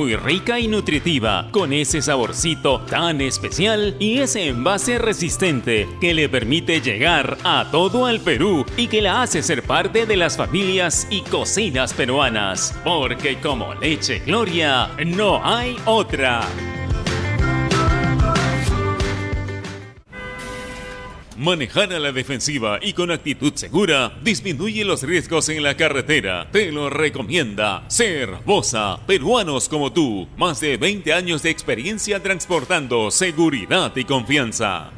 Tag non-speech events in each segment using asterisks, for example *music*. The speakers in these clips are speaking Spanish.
Muy rica y nutritiva, con ese saborcito tan especial y ese envase resistente que le permite llegar a todo el Perú y que la hace ser parte de las familias y cocinas peruanas. Porque como leche Gloria, no hay otra. Manejar a la defensiva y con actitud segura disminuye los riesgos en la carretera. Te lo recomienda Ser Bosa, peruanos como tú. Más de 20 años de experiencia transportando seguridad y confianza.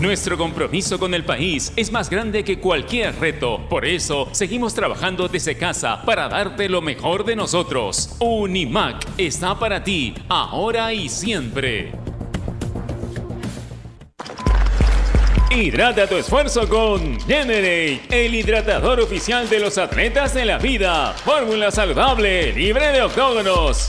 Nuestro compromiso con el país es más grande que cualquier reto. Por eso, seguimos trabajando desde casa para darte lo mejor de nosotros. Unimac está para ti, ahora y siempre. Hidrata tu esfuerzo con Generate, el hidratador oficial de los atletas de la vida. Fórmula saludable, libre de octógonos.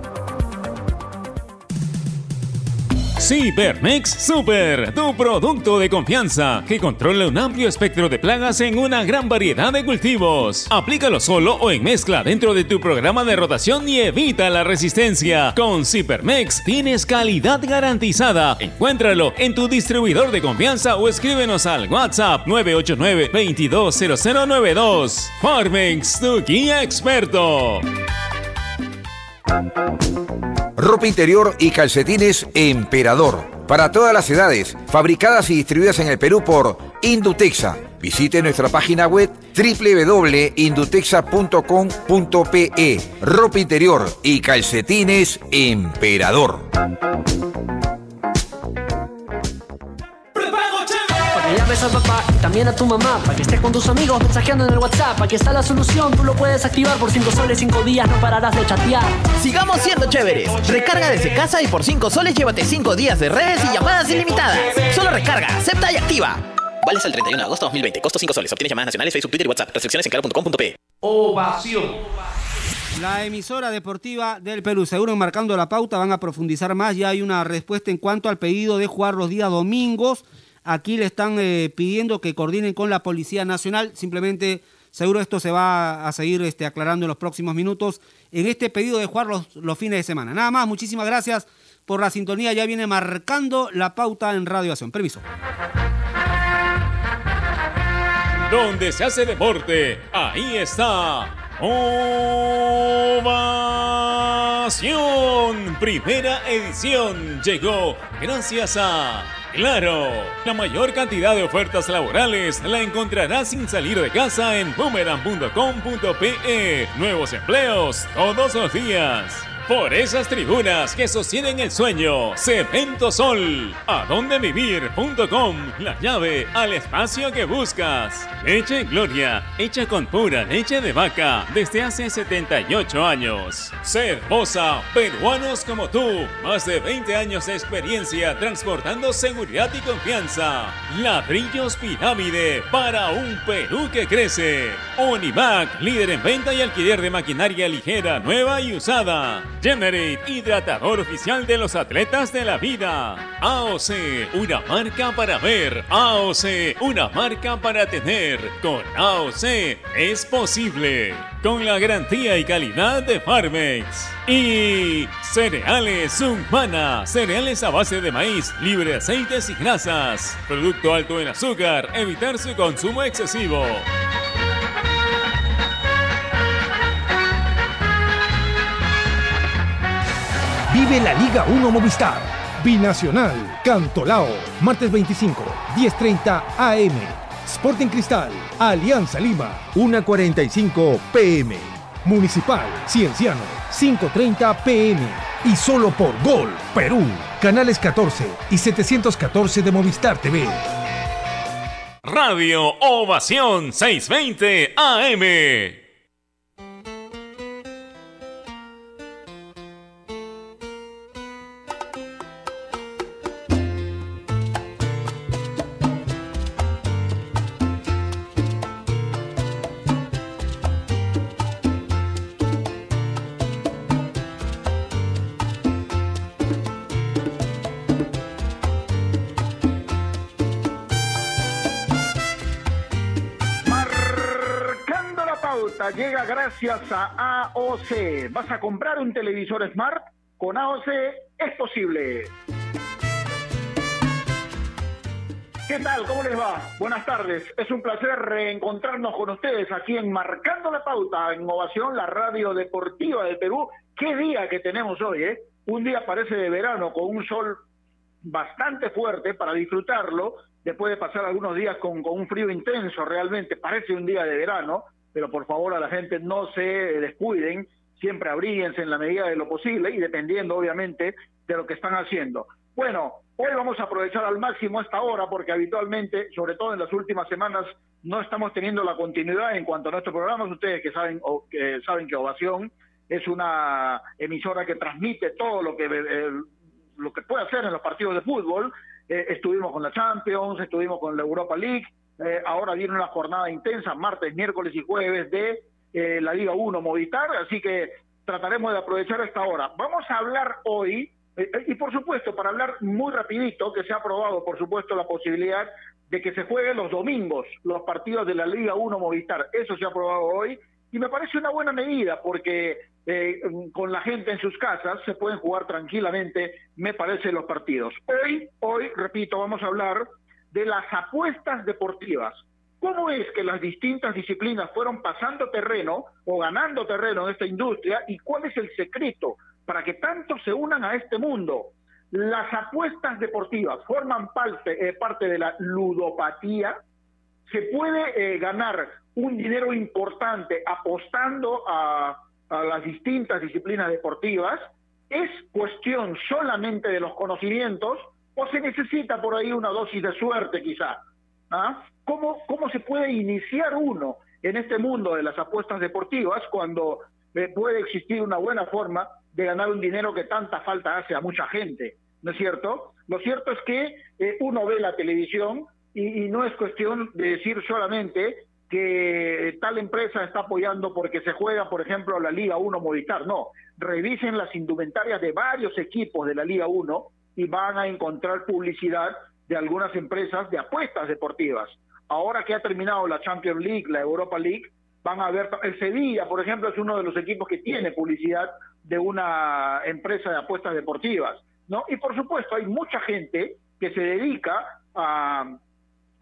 Cibermex Super, tu producto de confianza que controla un amplio espectro de plagas en una gran variedad de cultivos. Aplícalo solo o en mezcla dentro de tu programa de rotación y evita la resistencia. Con Cibermex tienes calidad garantizada. Encuéntralo en tu distribuidor de confianza o escríbenos al WhatsApp 989-220092. Farmex, tu guía experto. Ropa interior y calcetines Emperador. Para todas las edades, fabricadas y distribuidas en el Perú por Indutexa. Visite nuestra página web www.indutexa.com.pe. Ropa interior y calcetines Emperador. Llames a papá y también a tu mamá para que estés con tus amigos mensajeando en el WhatsApp. Aquí está la solución, tú lo puedes activar por 5 soles, 5 días, no pararás de chatear. Sigamos siendo chéveres. Recarga desde casa y por 5 soles llévate 5 días de redes y llamadas ilimitadas. Solo recarga, acepta y activa. Vale hasta el 31 de agosto de 2020. Costo 5 soles. Obtienes llamadas nacionales, Facebook, Twitter y WhatsApp. Restricciones en claro.com.pe. Ovación. La emisora deportiva del Perú, seguro marcando la pauta, van a profundizar más. Ya hay una respuesta en cuanto al pedido de jugar los días domingos. Aquí le están eh, pidiendo que coordinen con la Policía Nacional. Simplemente, seguro esto se va a seguir este, aclarando en los próximos minutos en este pedido de jugar los, los fines de semana. Nada más, muchísimas gracias por la sintonía. Ya viene marcando la pauta en Radio Acción. Permiso. Donde se hace deporte, ahí está. Ovación. Primera edición llegó gracias a Claro, la mayor cantidad de ofertas laborales la encontrarás sin salir de casa en boomerang.com.pe. Nuevos empleos todos los días. Por esas tribunas que sostienen el sueño, Cemento Sol, adondevivir.com, la llave al espacio que buscas. Leche Gloria, hecha con pura leche de vaca desde hace 78 años. Cervosa, peruanos como tú, más de 20 años de experiencia transportando seguridad y confianza. Ladrillos Pirámide para un Perú que crece. Univac, líder en venta y alquiler de maquinaria ligera, nueva y usada. Generate, hidratador oficial de los atletas de la vida. AOC, una marca para ver. AOC, una marca para tener. Con AOC es posible. Con la garantía y calidad de Farmex. Y cereales Humana, cereales a base de maíz, libre de aceites y grasas. Producto alto en azúcar, evitar su consumo excesivo. Vive la Liga 1 Movistar. Binacional, Cantolao, martes 25, 10.30 AM. Sporting Cristal, Alianza Lima, 1.45 PM. Municipal, Cienciano, 5.30 pm. Y solo por Gol, Perú. Canales 14 y 714 de Movistar TV. Radio Ovación 620 AM. Llega gracias a AOC. ¿Vas a comprar un televisor Smart? Con AOC es posible. ¿Qué tal? ¿Cómo les va? Buenas tardes. Es un placer reencontrarnos con ustedes aquí en Marcando la Pauta, en Ovación, la radio deportiva de Perú. Qué día que tenemos hoy, ¿eh? Un día parece de verano, con un sol bastante fuerte para disfrutarlo, después de pasar algunos días con un frío intenso realmente, parece un día de verano, pero por favor a la gente no se descuiden, siempre abríguense en la medida de lo posible y dependiendo obviamente de lo que están haciendo. Bueno, hoy vamos a aprovechar al máximo esta hora porque habitualmente, sobre todo en las últimas semanas, no estamos teniendo la continuidad en cuanto a nuestros programas. Ustedes que saben, o, que saben que Ovación es una emisora que transmite todo lo que eh, lo que puede hacer en los partidos de fútbol. Eh, estuvimos con la Champions, estuvimos con la Europa League, eh, ahora viene una jornada intensa, martes, miércoles y jueves de eh, la Liga 1 Movistar, así que trataremos de aprovechar esta hora. Vamos a hablar hoy, eh, y por supuesto, para hablar muy rapidito, que se ha aprobado, por supuesto, la posibilidad de que se jueguen los domingos los partidos de la Liga 1 Movistar. Eso se ha aprobado hoy y me parece una buena medida porque eh, con la gente en sus casas se pueden jugar tranquilamente, me parece, los partidos. Hoy, hoy, repito, vamos a hablar de las apuestas deportivas. ¿Cómo es que las distintas disciplinas fueron pasando terreno o ganando terreno en esta industria y cuál es el secreto para que tanto se unan a este mundo? Las apuestas deportivas forman parte, eh, de la ludopatía. Se puede eh, ganar un dinero importante apostando a, a las distintas disciplinas deportivas. ¿Es cuestión solamente de los conocimientos o se necesita por ahí una dosis de suerte quizá? ¿Ah? ¿Cómo, ¿Cómo se puede iniciar uno en este mundo de las apuestas deportivas cuando eh, puede existir una buena forma de ganar un dinero que tanta falta hace a mucha gente? ¿No es cierto? Lo cierto es que eh, uno ve la televisión y, y no es cuestión de decir solamente que tal empresa está apoyando porque se juega, por ejemplo, la Liga 1 Movistar. No, revisen las indumentarias de varios equipos de la Liga 1 y van a encontrar publicidad de algunas empresas de apuestas deportivas. Ahora que ha terminado la Champions League, la Europa League, van a ver, el Sevilla, por ejemplo, es uno de los equipos que tiene publicidad de una empresa de apuestas deportivas, ¿no? Y por supuesto, hay mucha gente que se dedica a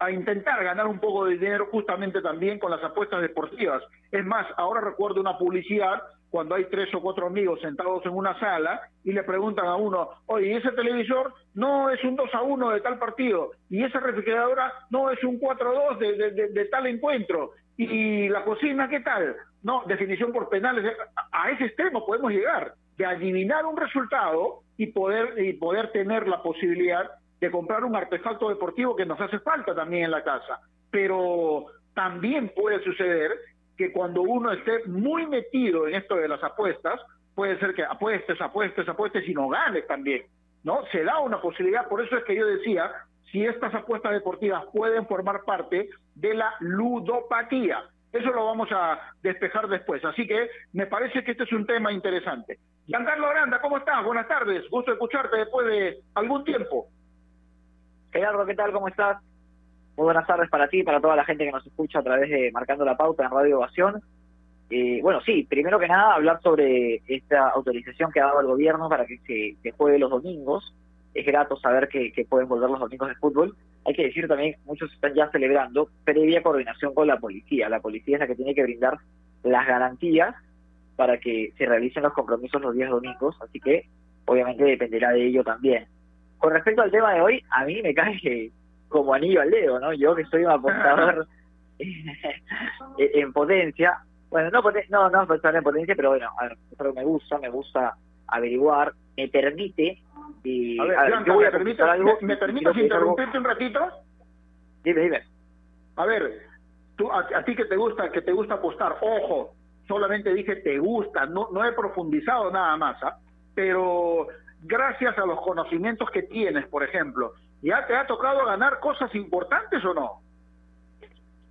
a intentar ganar un poco de dinero justamente también con las apuestas deportivas. Es más, ahora recuerdo una publicidad cuando hay tres o cuatro amigos sentados en una sala y le preguntan a uno, oye, ese televisor no es un 2 a 1 de tal partido y esa refrigeradora no es un 4 a 2 de, de, de, de tal encuentro y la cocina, ¿qué tal? No, definición por penales. A ese extremo podemos llegar, de adivinar un resultado y poder, y poder tener la posibilidad de comprar un artefacto deportivo que nos hace falta también en la casa. Pero también puede suceder que cuando uno esté muy metido en esto de las apuestas, puede ser que apuestes, apuestes, apuestes y no ganes también, ¿no? Se da una posibilidad, por eso es que yo decía, si estas apuestas deportivas pueden formar parte de la ludopatía. Eso lo vamos a despejar después. Así que me parece que este es un tema interesante. Giancarlo Aranda, ¿cómo estás? Buenas tardes. Gusto escucharte después de algún tiempo. Gerardo, ¿qué tal? ¿Cómo estás? Muy buenas tardes para ti y para toda la gente que nos escucha a través de Marcando la Pauta en Radio Ovación. Eh, bueno, sí, primero que nada hablar sobre esta autorización que ha dado el gobierno para que se, se juegue los domingos. Es grato saber que, pueden volver los domingos de fútbol. Hay que decir también, muchos están ya celebrando previa coordinación con la policía. La policía es la que tiene que brindar las garantías para que se realicen los compromisos los días domingos, así que obviamente dependerá de ello también. Con respecto al tema de hoy, a mí me cae que como anillo al dedo, ¿no? Yo que soy un apostador *laughs* *laughs* en potencia, Bueno, no, no, no pensar en potencia, pero bueno, a ver, pero me gusta, me gusta averiguar, me permite... Y, a ver, a ver yo voy a permite, algo, ¿me, me permites interrumpirte un ratito? Dime, dime. A ver, tú, a, a, ti que te gusta, que te gusta apostar, ojo, solamente dije te gusta, no, no he profundizado nada más, ¿ah? pero gracias a los conocimientos que tienes, por ejemplo, ¿ya te ha tocado ganar cosas importantes o no?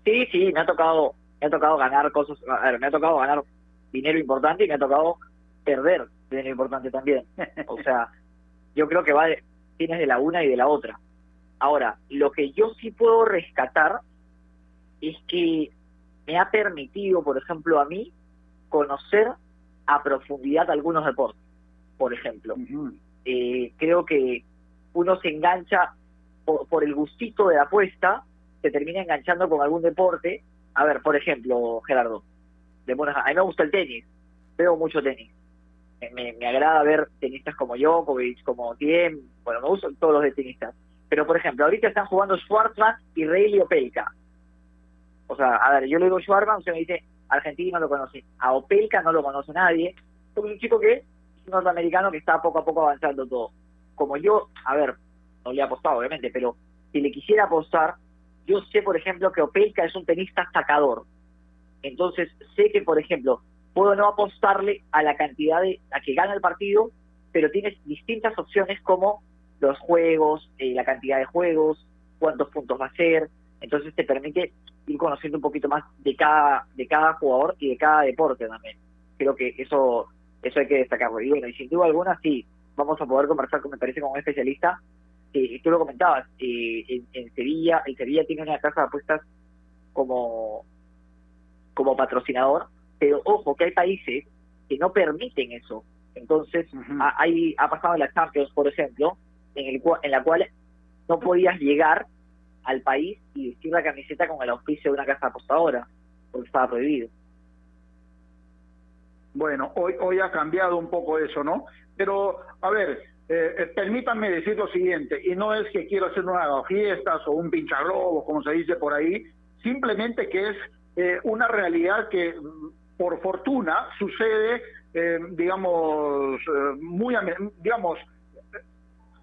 Sí, sí, me ha tocado, me ha tocado ganar cosas, a ver, me ha tocado ganar dinero importante y me ha tocado perder dinero importante también. *laughs* o sea, yo creo que va de, tienes de la una y de la otra. Ahora, lo que yo sí puedo rescatar es que me ha permitido, por ejemplo, a mí, conocer a profundidad algunos deportes, por ejemplo. eh, creo que uno se engancha por, el gustito de la apuesta, se termina enganchando con algún deporte. A ver, por ejemplo, Gerardo, de a mí me gusta el tenis, veo mucho tenis. Me, agrada ver tenistas como Djokovic, como Tiem, bueno, me gustan todos los de tenistas. Pero, por ejemplo, ahorita están jugando Schwartzman y Rayleigh Opelka. O sea, a ver, yo le digo Schwartzman, usted me dice, Argentina lo conoce. A Opelka no lo conoce nadie. Es un chico que es norteamericano que está poco a poco avanzando todo. Como yo, a ver, no le he apostado obviamente, pero si le quisiera apostar, yo sé, por ejemplo, que Opelka es un tenista sacador. Entonces, sé que, por ejemplo, puedo no apostarle a la cantidad de a que gana el partido, pero tienes distintas opciones como los juegos, eh, la cantidad de juegos, cuántos puntos va a ser. Entonces te permite ir conociendo un poquito más de cada de cada jugador y de cada deporte también. Creo que eso eso hay que destacarlo. Y bueno, y sin duda alguna sí, vamos a poder conversar, me parece, con un especialista. Eh, tú lo comentabas, eh, en, en, Sevilla, el Sevilla tiene una casa de apuestas como, como patrocinador, pero ojo que hay países que no permiten eso. Entonces, uh -huh. hay, ha pasado en la Champions, por ejemplo, en, el, en la cual no podías llegar al país y vestir la camiseta con el auspicio de una casa apostadora, porque estaba prohibido. Bueno, hoy, hoy ha cambiado un poco eso, ¿no? Pero, a ver, eh, permítanme decir lo siguiente, y no es que quiero hacer una fiestas o un pincharrobo, como se dice por ahí, simplemente que es eh, una realidad que, por fortuna, sucede, eh, digamos, muy, digamos,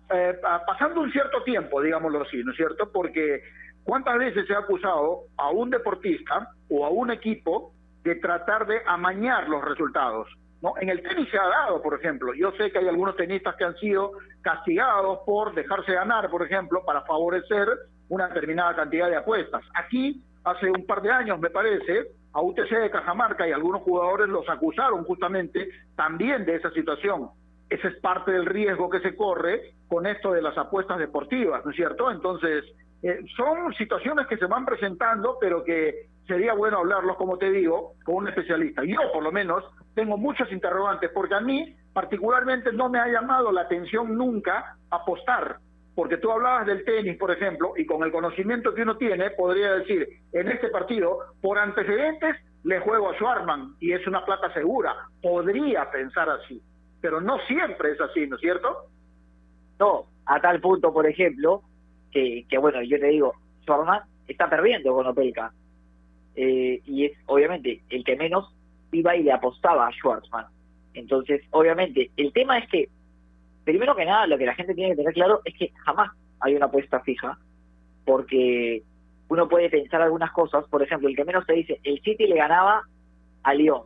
eh, pasando un cierto tiempo, digámoslo así, ¿no es cierto? Porque ¿cuántas veces se ha acusado a un deportista o a un equipo de tratar de amañar los resultados? ¿No? En el tenis se ha dado, por ejemplo. Yo sé que hay algunos tenistas que han sido castigados por dejarse ganar, por ejemplo, para favorecer una determinada cantidad de apuestas. Aquí, hace un par de años, me parece, a UTC de Cajamarca y algunos jugadores los acusaron justamente también de esa situación ese es parte del riesgo que se corre con esto de las apuestas deportivas, ¿no es cierto? Entonces, eh, son situaciones que se van presentando, pero que sería bueno hablarlos, como te digo, con un especialista. Yo, por lo menos, tengo muchos interrogantes, porque a mí, particularmente, no me ha llamado la atención nunca apostar. Porque tú hablabas del tenis, por ejemplo, y con el conocimiento que uno tiene, podría decir, en este partido, por antecedentes, le juego a Schwarman y es una plata segura. Podría pensar así pero no siempre es así, ¿no es cierto? No, a tal punto, por ejemplo, que, que bueno, yo te digo, Schwarman está perdiendo con Opelka. Eh, y es obviamente el que menos iba y le apostaba a Schwarzman. Entonces, obviamente, el tema es que, primero que nada, lo que la gente tiene que tener claro es que jamás hay una apuesta fija, porque uno puede pensar algunas cosas, por ejemplo, el que menos te dice, el City le ganaba a León.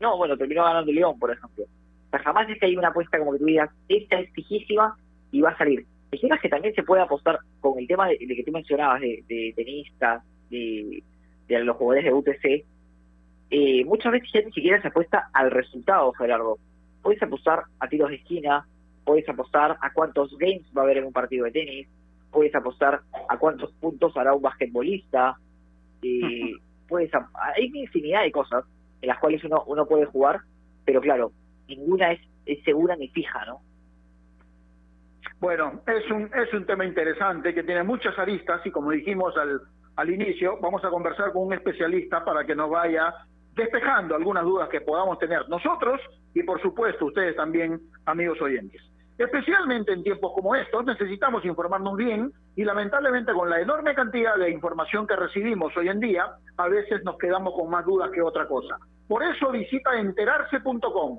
No, bueno, terminó ganando León, por ejemplo. O sea, jamás es que hay una apuesta como que tú digas, esta es fijísima y va a salir. El tema es que también se puede apostar con el tema de, de que tú mencionabas, de, de tenistas, de, de, los jugadores de UTC. Eh, muchas veces ya ni siquiera se apuesta al resultado, Gerardo. Puedes apostar a tiros de esquina, puedes apostar a cuántos games va a haber en un partido de tenis, puedes apostar a cuántos puntos hará un basquetbolista, eh, *laughs* puedes hay una infinidad de cosas en las cuales uno, uno puede jugar, pero claro, ninguna es, es segura ni fija, ¿no? Bueno, es un, es un tema interesante que tiene muchas aristas y como dijimos al, al inicio, vamos a conversar con un especialista para que nos vaya despejando algunas dudas que podamos tener nosotros y por supuesto ustedes también, amigos oyentes. Especialmente en tiempos como estos necesitamos informarnos bien y lamentablemente con la enorme cantidad de información que recibimos hoy en día, a veces nos quedamos con más dudas que otra cosa. Por eso visita enterarse.com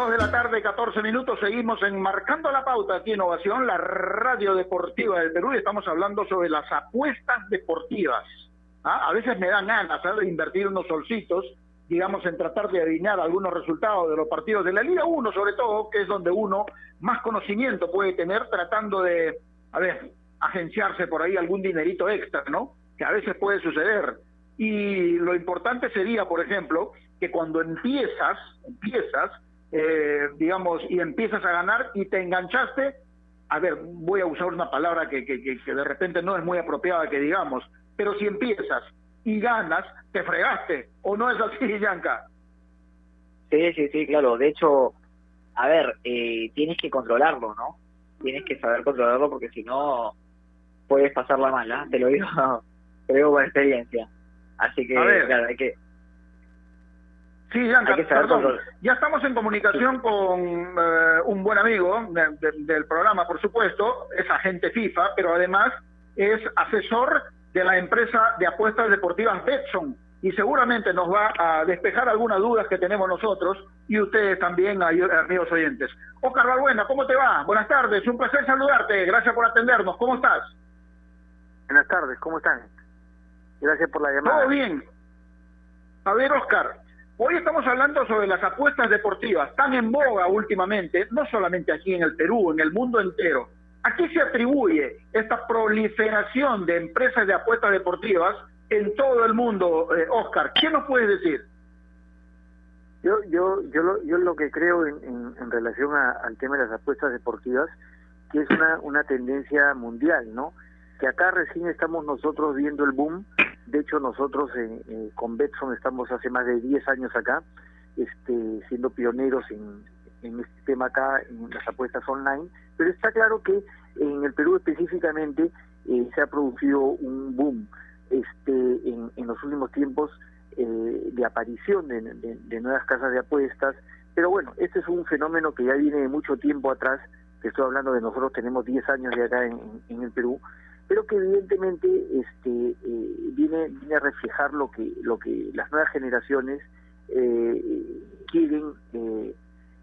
Dos de la tarde, 14 minutos, seguimos enmarcando la pauta aquí en Innovación, la radio deportiva del Perú, y estamos hablando sobre las apuestas deportivas. ¿Ah? A veces me dan ganas ¿sabes? de invertir unos solcitos, digamos, en tratar de adivinar algunos resultados de los partidos de la Liga 1, sobre todo, que es donde uno más conocimiento puede tener tratando de, a ver, agenciarse por ahí algún dinerito extra, ¿no? Que a veces puede suceder. Y lo importante sería, por ejemplo, que cuando empiezas, empiezas, eh, digamos, y empiezas a ganar y te enganchaste, a ver, voy a usar una palabra que, que, que, de repente no es muy apropiada que digamos, pero si empiezas y ganas, te fregaste, ¿o no es así, *laughs* Yanka? Sí, sí, sí, claro. De hecho, a ver, eh, tienes que controlarlo, ¿no? Tienes que saber controlarlo porque si no, puedes pasarla mala, te lo digo, *laughs* te lo digo por experiencia. Así que, claro, hay que, Sí, perdón. Ya estamos en comunicación con eh, un buen amigo del programa, por supuesto, es agente FIFA, pero además es asesor de la empresa de apuestas deportivas Betson y seguramente nos va a despejar algunas dudas que tenemos nosotros y ustedes también, amigos oyentes. Oscar Balbuena, ¿cómo te va? Buenas tardes, un placer saludarte, gracias por atendernos, ¿cómo estás? Buenas tardes, ¿cómo están? Gracias por la llamada. Todo bien. A ver, Oscar, Hoy estamos hablando sobre las apuestas deportivas, tan en boga últimamente, no solamente aquí en el Perú, en el mundo entero. ¿A qué se atribuye esta proliferación de empresas de apuestas deportivas en todo el mundo, eh, Oscar? ¿Qué nos puedes decir? Yo, yo, yo, lo, yo lo que creo en, en, relación al tema de las apuestas deportivas, que es una, una tendencia mundial, ¿no? Que acá recién estamos nosotros viendo el boom de hecho, nosotros eh, con Betson estamos hace más de 10 años acá, este, siendo pioneros en, este tema acá, en las apuestas online, pero está claro que en el Perú específicamente eh, se ha producido un boom este, en, los últimos tiempos eh, de aparición de, nuevas casas de apuestas, pero bueno, este es un fenómeno que ya viene de mucho tiempo atrás, que estoy hablando de nosotros tenemos 10 años de acá en el Perú, pero que evidentemente este, eh, viene, viene a reflejar lo que, lo que las nuevas generaciones eh, quieren eh,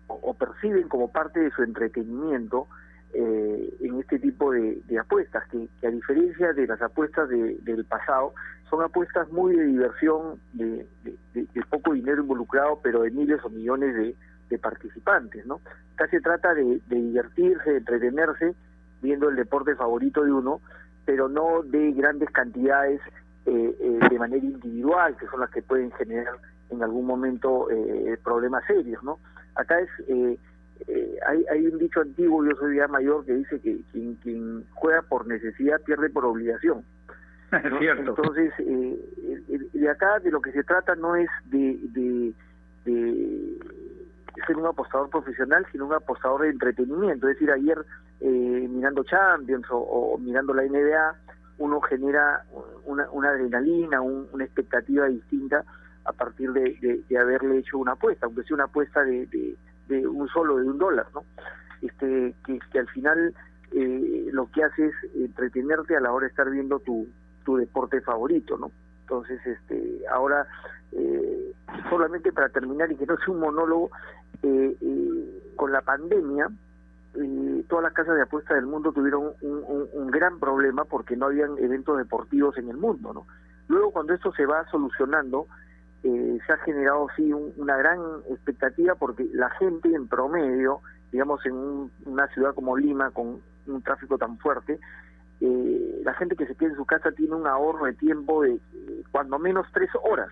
o, perciben como parte de su entretenimiento en este tipo de, apuestas, que, a diferencia de las apuestas del pasado, son apuestas muy de diversión, de, poco dinero involucrado, pero de miles o millones de, participantes. ¿no? Acá se trata de, divertirse, de entretenerse, viendo el deporte favorito de uno, pero no de grandes cantidades eh, eh, de manera individual, que son las que pueden generar en algún momento eh, problemas serios, ¿no? Acá es eh, hay, hay un dicho antiguo, yo soy ya mayor, que dice que quien, quien juega por necesidad pierde por obligación. *laughs* ¿no? Cierto. Entonces, eh, de acá de lo que se trata no es de, de, de ser un apostador profesional, sino un apostador de entretenimiento. Es decir, ayer eh, mirando Champions o, mirando la NBA, uno genera una, adrenalina, un- una expectativa distinta a partir de, haberle hecho una apuesta, aunque sea una apuesta de, de, un solo, de un dólar, ¿no? Este, que, al final eh, lo que hace es entretenerte a la hora de estar viendo tu, tu deporte favorito, ¿no? Entonces, este, ahora, eh, solamente para terminar y que no sea un monólogo, con la pandemia, eh, todas las casas de apuestas del mundo tuvieron un, gran problema porque no habían eventos deportivos en el mundo, ¿no? Luego, cuando esto se va solucionando, eh, se ha generado sí un- una gran expectativa porque la gente en promedio, digamos en un- una ciudad como Lima con un tráfico tan fuerte, eh, la gente que se queda en su casa tiene un ahorro de tiempo de eh, cuando menos tres horas,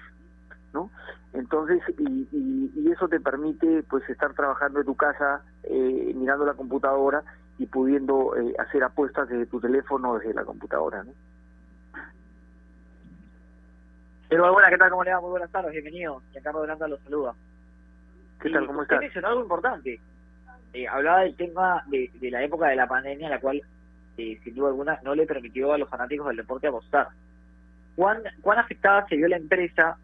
¿no? Entonces, y, y- y eso te permite pues estar trabajando en tu casa, eh, mirando la computadora y pudiendo eh, hacer apuestas desde tu teléfono o desde la computadora, ¿no? Pero buena, ¿qué tal? ¿Cómo le va? Muy buenas tardes, bienvenido. Giancarlo Delanta los saluda. ¿Qué tal? ¿Cómo estás? mencionó algo importante. Eh, hablaba del tema de, de la época de la pandemia, la cual, eh, sin duda alguna, no le permitió a los fanáticos del deporte apostar. ¿Cuán, cuán afectada se vio la empresa,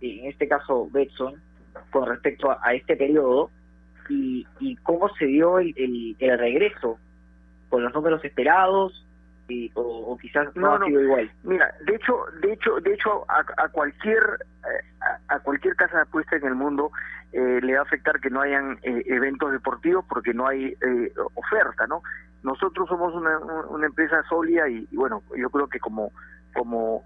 en este caso Betson, con respecto a, a este periodo? Y, y cómo se dio el, el, el regreso? ¿Con los números esperados? Y, o, o quizás no, No, ha no. sido igual. Mira, de hecho, de hecho, de hecho, a, a cualquier eh, a, a cualquier casa de apuesta en el mundo eh, le va a afectar que no hayan eh, eventos deportivos porque no hay eh, oferta, ¿no? Nosotros somos una, una empresa sólida y, y bueno, yo creo que como como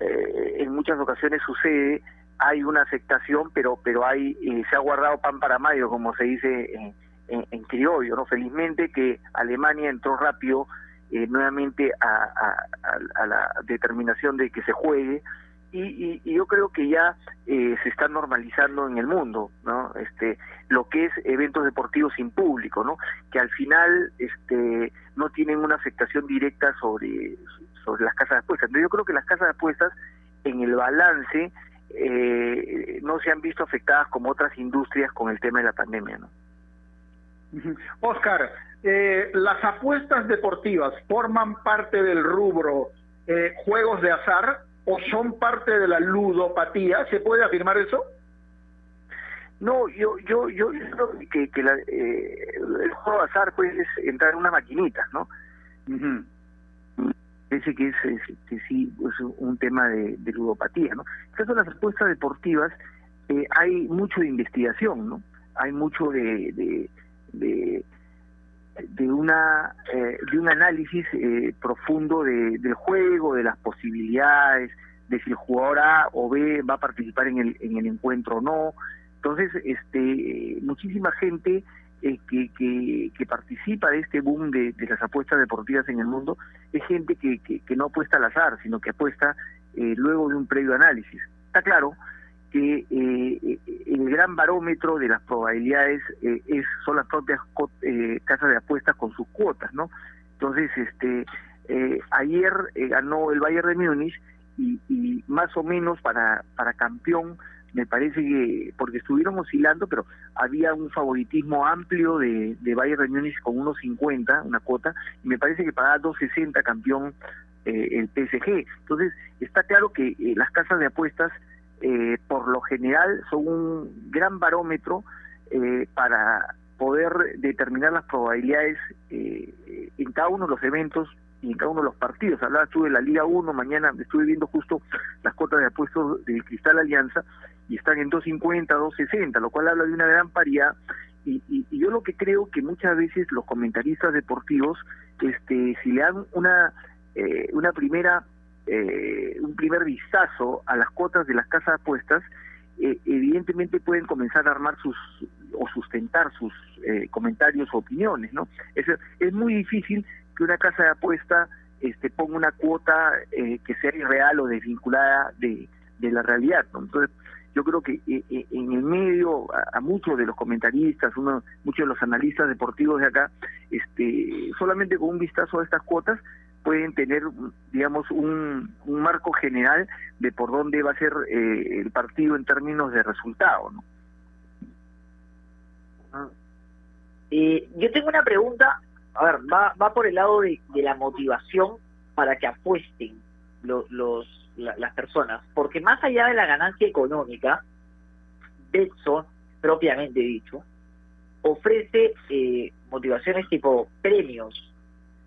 eh, en muchas ocasiones sucede hay una afectación, pero pero hay eh, se ha guardado pan para mayo, como se dice en, en, criollo, ¿no? Felizmente que Alemania entró rápido eh, nuevamente a, a- a- a la determinación de que se juegue y, y- y yo creo que ya eh, se está normalizando en el mundo no este lo que es eventos deportivos sin público no que al final este no tienen una afectación directa sobre sobre las casas de apuestas. Entonces, yo creo que las casas de apuestas en el balance eh, no se han visto afectadas como otras industrias con el tema de la pandemia no Oscar, eh, las apuestas deportivas forman parte del rubro eh, juegos de azar o son parte de la ludopatía. ¿Se puede afirmar eso? No, yo yo yo creo que, que la, eh, el juego de azar pues es entrar en una maquinita, ¿no? Parece que es, que sí es un tema de, ludopatía, ¿no? En caso de las apuestas deportivas eh, hay mucho de investigación, ¿no? Hay mucho de de, una eh, de un análisis eh, profundo de, del juego, de las posibilidades, de si el jugador A o B va a participar en el en el encuentro o no. Entonces, este, muchísima gente eh, que, que, participa de este boom de, las apuestas deportivas en el mundo es gente que, no apuesta al azar, sino que apuesta eh, luego de un previo análisis. Está claro que eh, el gran barómetro de las probabilidades eh, es son las propias eh, casas de apuestas con sus cuotas, ¿no? Entonces, este, eh, ayer ganó el Bayern de Múnich y, y más o menos para para campeón me parece que porque estuvieron oscilando pero había un favoritismo amplio de, de Bayern Múnich con unos 50 una cuota y me parece que pagaba 2.60 campeón eh, el PSG entonces está claro que eh, las casas de apuestas eh, por lo general son un gran barómetro eh, para poder determinar las probabilidades eh, en cada uno de los eventos y en cada uno de los partidos. Hablabas tú de la Liga 1, mañana estuve viendo justo las cuotas de apuestos del Cristal Alianza y están en 2.50, 2.60, lo cual habla de una gran paridad. Y, y, y yo lo que creo que muchas veces los comentaristas deportivos, este, si le dan una, eh, una primera, eh, un primer vistazo a las cuotas de las casas de apuestas, eh, evidentemente pueden comenzar a armar sus o sustentar sus eh, comentarios o opiniones, ¿no? Es, es muy difícil que una casa de apuesta este, ponga una cuota eh, que sea irreal o desvinculada de, la realidad, ¿no? Entonces, yo creo que eh, eh, en el medio a, muchos de los comentaristas, uno, muchos de los analistas deportivos de acá, este, solamente con un vistazo a estas cuotas pueden tener, digamos, un, marco general de por dónde va a ser eh, el partido en términos de resultado, ¿no? Ah. yo tengo una pregunta, a ver, va, va por el lado de, de la motivación para que apuesten los, las personas, porque más allá de la ganancia económica, Betson, propiamente dicho, ofrece eh, motivaciones tipo premios.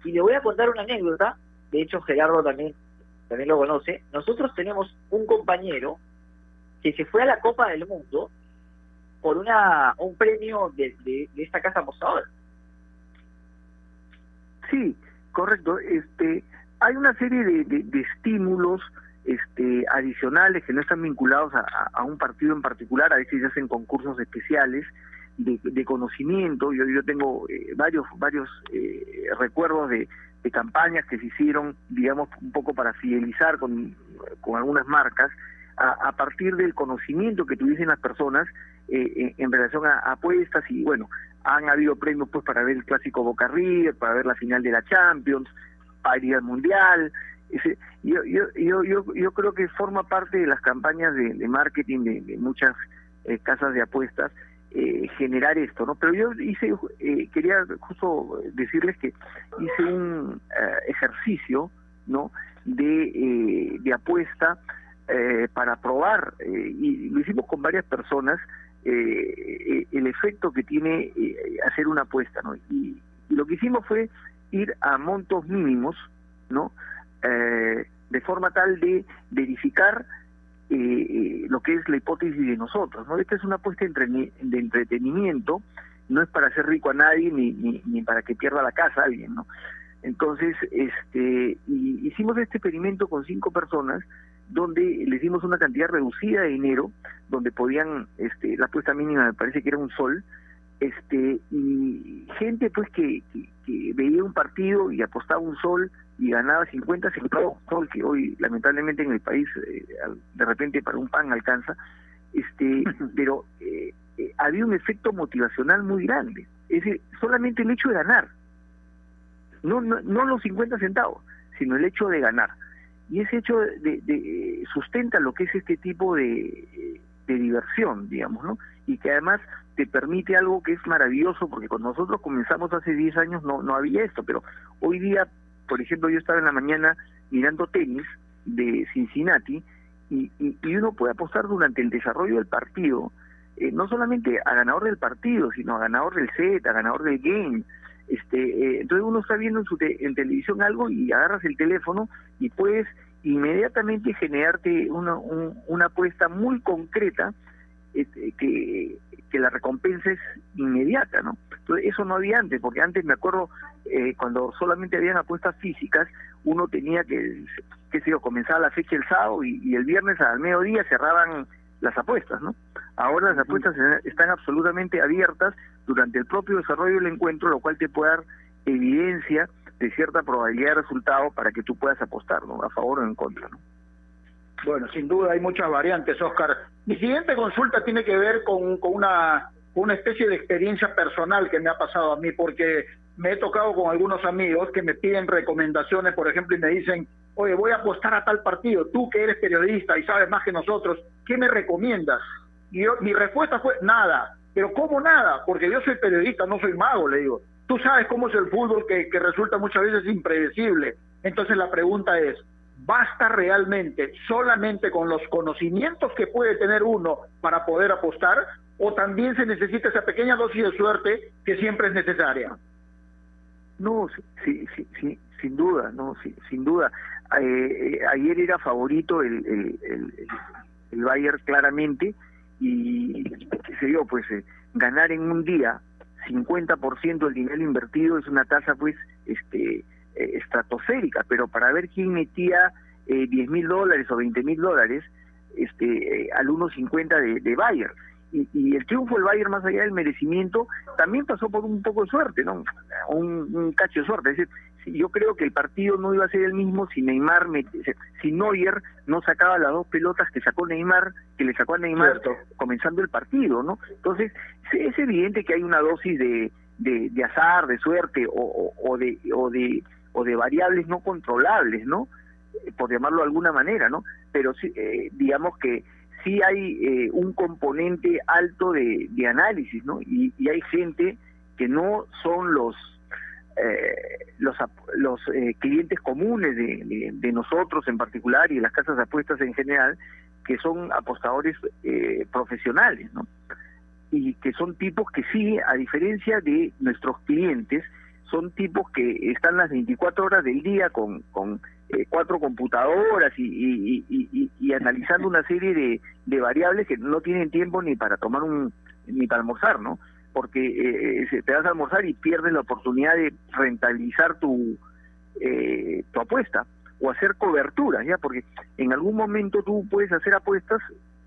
Y le voy a contar una anécdota, de hecho Gerardo también, también lo conoce, nosotros tenemos un compañero que se fue a la Copa del Mundo por una un premio de, de, esta casa apostadora. Sí, correcto. Este, hay una serie de, de estímulos este, adicionales que no están vinculados a, un partido en particular, a veces se hacen concursos especiales de, conocimiento, yo, yo tengo eh, varios, varios eh, recuerdos de, campañas que se hicieron, digamos, un poco para fidelizar con, con algunas marcas, a, partir del conocimiento que tuviesen las personas eh, en, relación a, apuestas y bueno, han habido premios pues para ver el clásico Boca River, para ver la final de la Champions, para ir al Mundial, yo, yo, yo, yo, yo creo que forma parte de las campañas de, marketing de, muchas eh, casas de apuestas eh, generar esto, ¿no? Pero yo hice, eh, quería justo decirles que hice un ejercicio, ¿no? De, de apuesta para probar, y lo hicimos con varias personas, el efecto que tiene hacer una apuesta, ¿no? Y, y lo que hicimos fue ir a montos mínimos, ¿no? Eh, de forma tal de verificar eh, eh, lo que es la hipótesis de nosotros. ¿no? Esta es una apuesta de entretenimiento, no es para hacer rico a nadie ni, ni, para que pierda la casa a alguien. ¿no? Entonces, este, y hicimos este experimento con cinco personas donde les dimos una cantidad reducida de dinero, donde podían, este, la apuesta mínima me parece que era un sol, este, y gente pues que, que veía un partido y apostaba un sol y ganaba 50 centavos sol que hoy lamentablemente en el país eh, de repente para un pan alcanza este pero eh, eh, había un efecto motivacional muy grande. Es decir solamente el hecho de ganar no no, no los 50 centavos sino el hecho de ganar y ese hecho de, de sustenta lo que es este tipo de, diversión digamos no y que además te permite algo que es maravilloso porque cuando nosotros comenzamos hace 10 años no no había esto pero hoy día por ejemplo, yo estaba en la mañana mirando tenis de Cincinnati y, y, uno puede apostar durante el desarrollo del partido, eh, no solamente a ganador del partido, sino a ganador del set, a ganador del game. Este, eh, entonces uno está viendo en, su en televisión algo y agarras el teléfono y puedes inmediatamente generarte una, una apuesta muy concreta este, que, que la recompensa es inmediata, ¿no? Entonces, eso no había antes, porque antes me acuerdo eh, cuando solamente habían apuestas físicas, uno tenía que, qué sé yo, comenzaba la fecha el sábado y, el viernes al mediodía cerraban las apuestas, ¿no? Ahora las apuestas están absolutamente abiertas durante el propio desarrollo del encuentro, lo cual te puede dar evidencia de cierta probabilidad de resultado para que tú puedas apostar, ¿no? A favor o en contra, ¿no? Bueno, sin duda hay muchas variantes, Oscar. Mi siguiente consulta tiene que ver con, con una, una especie de experiencia personal que me ha pasado a mí, porque me he tocado con algunos amigos que me piden recomendaciones, por ejemplo, y me dicen, oye, voy a apostar a tal partido, tú que eres periodista y sabes más que nosotros, ¿qué me recomiendas? Y yo, mi respuesta fue, nada. Pero ¿cómo nada? Porque yo soy periodista, no soy mago, le digo. Tú sabes cómo es el fútbol que, resulta muchas veces impredecible. Entonces la pregunta es, basta realmente solamente con los conocimientos que puede tener uno para poder apostar o también se necesita esa pequeña dosis de suerte que siempre es necesaria? No, sí, sí, sí, sin duda, no, sí, sin duda. Eh, eh, ayer era favorito el, el, el, Bayern claramente y qué sé yo, pues eh, ganar en un día 50% del dinero invertido es una tasa pues este eh, estratosférica, pero para ver quién metía eh, 10 mil dólares o 20 mil dólares este, eh, al 1.50 de, de Bayern. Y, y, el triunfo del Bayern, más allá del merecimiento, también pasó por un poco de suerte, ¿no? Un, cacho de suerte. Es decir, yo creo que el partido no iba a ser el mismo si Neymar, si Neuer no sacaba las dos pelotas que sacó Neymar, que le sacó a Neymar comenzando el partido, ¿no? Entonces, es evidente que hay una dosis de, de, de azar, de suerte o, o, o de, o, de, o de variables no controlables, ¿no? Por llamarlo de alguna manera, ¿no? Pero sí, eh, digamos que sí hay eh, un componente alto de, de análisis, ¿no? Y, y hay gente que no son los eh, los los eh, clientes comunes de, nosotros en particular y las casas de apuestas en general que son apostadores eh, profesionales no y que son tipos que sí a diferencia de nuestros clientes son tipos que están las 24 horas del día con, con eh, cuatro computadoras y, y, y, y- analizando una serie de variables que no tienen tiempo ni para tomar un ni para almorzar no porque eh, se- te vas a almorzar y pierdes la oportunidad de rentabilizar tu eh, tu apuesta o hacer coberturas ya porque en algún momento tú puedes hacer apuestas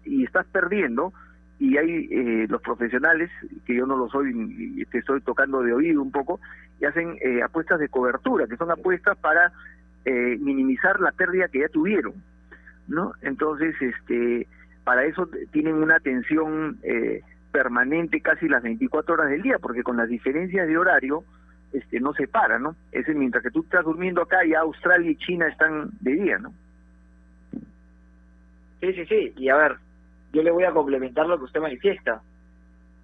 y estás perdiendo y hay eh, los profesionales que yo no lo soy te estoy tocando de oído un poco y hacen eh, apuestas de cobertura que son apuestas para eh, minimizar la pérdida que ya tuvieron no entonces este para eso tienen una atención eh, permanente casi las 24 horas del día porque con las diferencias de horario este no se para no es mientras que tú estás durmiendo acá ya Australia y China están de día no Sí, sí, sí. Y a ver, yo le voy a complementar lo que usted manifiesta.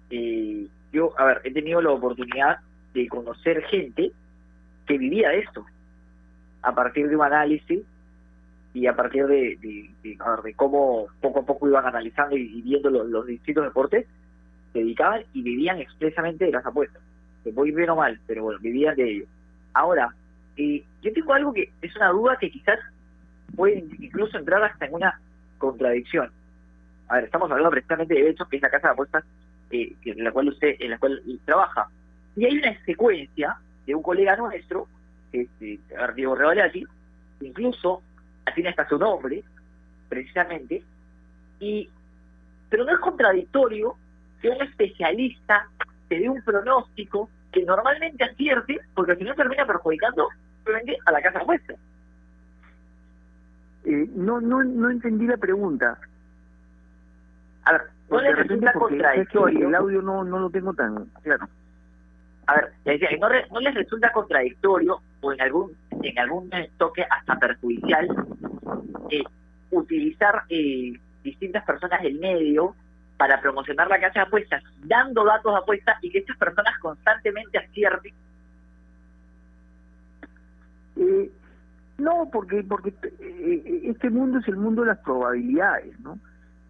Eh, yo, a ver, he tenido la oportunidad de conocer gente que vivía esto a partir de un análisis y a partir de, de, de, cómo poco a poco iban analizando y, viendo los distintos deportes, se dedicaban y vivían expresamente de las apuestas. Se ir bien o mal, pero bueno, vivían de ello. Ahora, eh, yo tengo algo que es una duda que quizás puede incluso entrar hasta en una contradicción. A ver, estamos hablando precisamente de Becho, que es la casa de apuestas eh, en la cual usted en la cual trabaja. Y hay una secuencia de un colega nuestro, este, Diego Revalati, incluso tiene hasta su nombre, precisamente, y pero no es contradictorio que un especialista te dé un pronóstico que normalmente acierte, porque al final termina perjudicando a la casa de apuestas. Eh, no no no entendí la pregunta A ver, ¿no le resulta contradictorio? el audio no no lo tengo tan claro A ver, le decía que no, re- no les resulta contradictorio o en algún en algún toque hasta perjudicial eh, utilizar eh, distintas personas del medio para promocionar la casa de apuestas, dando datos de apuestas y que estas personas constantemente acierten. Eh, no, porque porque eh, este mundo es el mundo de las probabilidades, ¿no?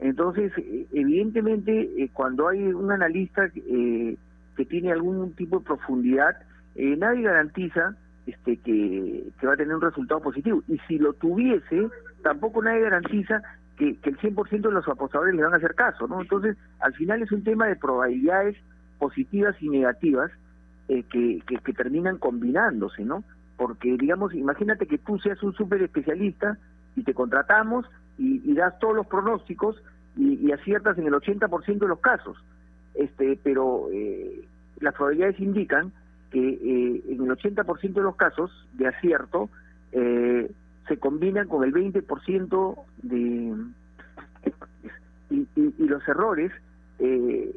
Entonces, eh, evidentemente, cuando hay un analista eh, que tiene algún tipo de profundidad, nadie garantiza este que, que va a tener un resultado positivo. Y si lo tuviese, tampoco nadie garantiza que, que el 100% de los apostadores le van a hacer caso, ¿no? Entonces, al final es un tema de probabilidades positivas y negativas eh, que, que, que terminan combinándose, ¿no? Porque, digamos, imagínate que tú seas un súper especialista y te contratamos y, das todos los pronósticos y, y aciertas en el 80% de los casos. Este, pero eh, las probabilidades indican que eh, en el 80% de los casos de acierto eh, se combinan con el 20% de... Y, los errores, eh,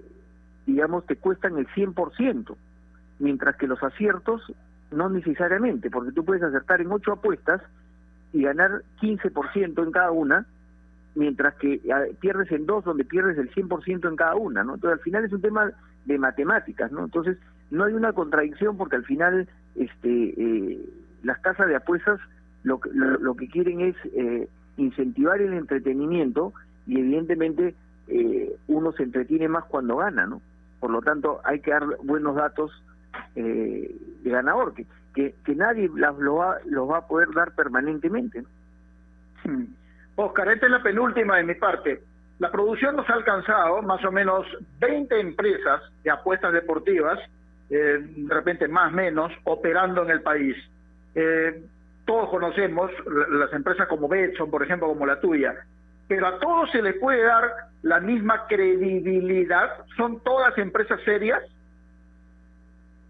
digamos, te cuestan el 100%, mientras que los aciertos no necesariamente, porque tú puedes acertar en ocho apuestas y ganar 15% en cada una, mientras que ah, pierdes en dos donde pierdes el 100% en cada una, ¿no? Entonces al final es un tema de matemáticas, ¿no? Entonces no hay una contradicción porque al final este eh, las casas de apuestas lo, lo, lo que quieren es eh, incentivar el entretenimiento y evidentemente eh, uno se entretiene más cuando gana, ¿no? Por lo tanto hay que dar buenos datos eh, de ganador, que, que, nadie las, lo va, los va a poder dar permanentemente, ¿no? Hmm. Oscar, esta es la penúltima de mi parte. La producción nos ha alcanzado más o menos 20 empresas de apuestas deportivas, eh, de repente más menos, operando en el país. Eh, todos conocemos la- las empresas como Betson, por ejemplo, como la tuya, pero a todos se les puede dar la misma credibilidad. ¿Son todas empresas serias?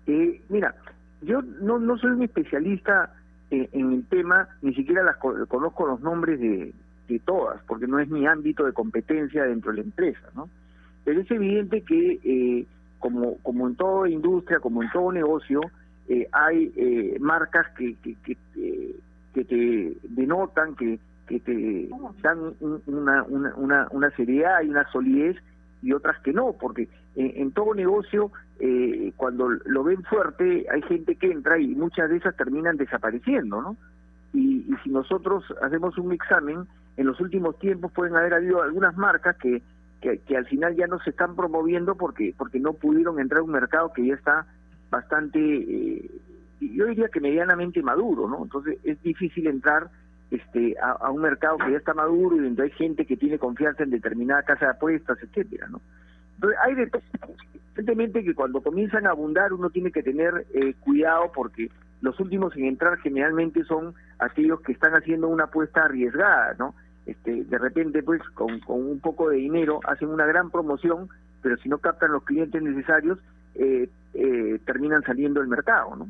Eh, mira, yo no, no soy un especialista en, en el tema, ni siquiera las co- conozco los nombres de, de todas, porque no es mi ámbito de competencia dentro de la empresa, ¿no? Pero es evidente que, eh, como, como en toda industria, como en todo negocio, eh, hay eh, marcas que, que, que, eh, que te denotan, que, que te dan un- una, una, una, una seriedad y una solidez y otras que no, porque en, en todo negocio, eh, cuando lo ven fuerte, hay gente que entra y muchas de esas terminan desapareciendo, ¿no? Y, y si nosotros hacemos un examen, en los últimos tiempos pueden haber habido algunas marcas que, que, que al final ya no se están promoviendo porque, porque no pudieron entrar a un mercado que ya está bastante, eh, yo diría que medianamente maduro, ¿no? Entonces es difícil entrar este a, un mercado que ya está maduro y donde hay gente que tiene confianza en determinada casa de apuestas, etcétera, ¿no? Entonces hay de. Evidentemente que cuando comienzan a abundar uno tiene que tener eh, cuidado porque los últimos en entrar generalmente son aquellos que están haciendo una apuesta arriesgada, ¿no? Este, de repente, pues, con un poco de dinero hacen una gran promoción, pero si no captan los clientes necesarios, eh, eh, terminan saliendo del mercado, ¿no?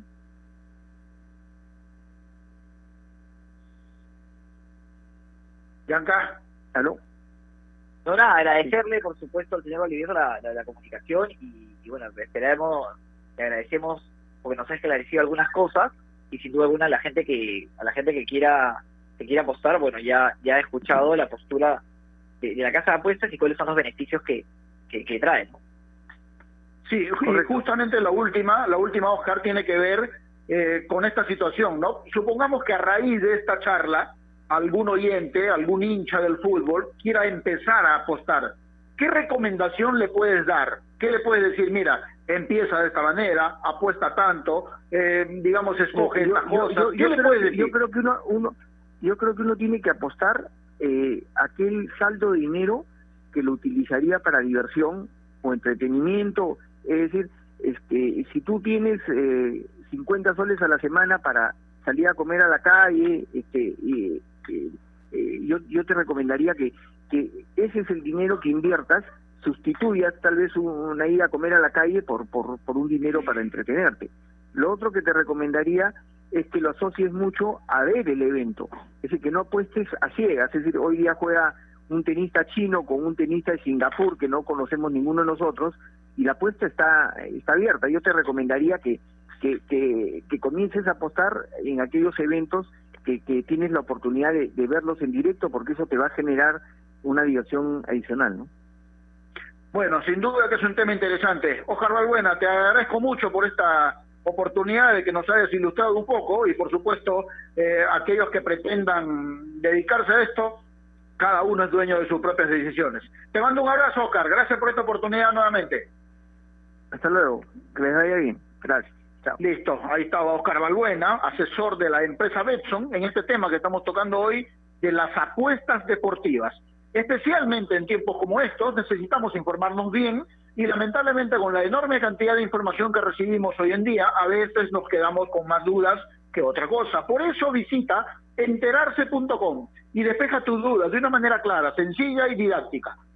Yanka, ¿aló? No, nada, agradecerle, por supuesto, al señor Olivier la, la, la comunicación y, y, bueno, esperamos, le agradecemos porque nos ha esclarecido algunas cosas y sin duda alguna a la gente que a la gente que quiera que quiera apostar, bueno, ya ya ha escuchado la postura de, de la casa de apuestas y cuáles son los beneficios que, que, que trae. ¿no? Sí, y justamente la última, la última, Oscar, tiene que ver eh, con esta situación, ¿no? Supongamos que a raíz de esta charla, algún oyente, algún hincha del fútbol quiera empezar a apostar. ¿Qué recomendación le puedes dar? ¿Qué le puedes decir? Mira, empieza de esta manera, apuesta tanto, eh, digamos, escoge yo, estas yo- cosas. yo- ¿Qué yo le creo, decir? yo creo que uno, uno yo creo que uno tiene que apostar eh, aquel saldo de dinero que lo utilizaría para diversión o entretenimiento es decir este si tú tienes eh, 50 soles a la semana para salir a comer a la calle este y, eh, yo yo te recomendaría que que ese es el dinero que inviertas sustituyas tal vez una ida a comer a la calle por por, por un dinero para entretenerte lo otro que te recomendaría es que lo asocies mucho a ver el evento. Es decir, que no apuestes a ciegas. Es decir, hoy día juega un tenista chino con un tenista de Singapur que no conocemos ninguno de nosotros y la apuesta está, está abierta. Yo te recomendaría que, que, que, comiences a apostar en aquellos eventos que, que tienes la oportunidad de, de verlos en directo porque eso te va a generar una diversión adicional, ¿no? Bueno, sin duda que es un tema interesante. Oscar Balbuena, te agradezco mucho por esta oportunidad de que nos hayas ilustrado un poco y por supuesto eh, aquellos que pretendan dedicarse a esto, cada uno es dueño de sus propias decisiones. Te mando un abrazo, Oscar. Gracias por esta oportunidad nuevamente. Hasta luego. Que les vaya bien. Gracias. Listo, ahí estaba Oscar Balbuena, asesor de la empresa Betson, en este tema que estamos tocando hoy de las apuestas deportivas. Especialmente en tiempos como estos necesitamos informarnos bien y lamentablemente con la enorme cantidad de información que recibimos hoy en día, a veces nos quedamos con más dudas que otra cosa. Por eso visita enterarse.com y despeja tus dudas de una manera clara, sencilla y didáctica.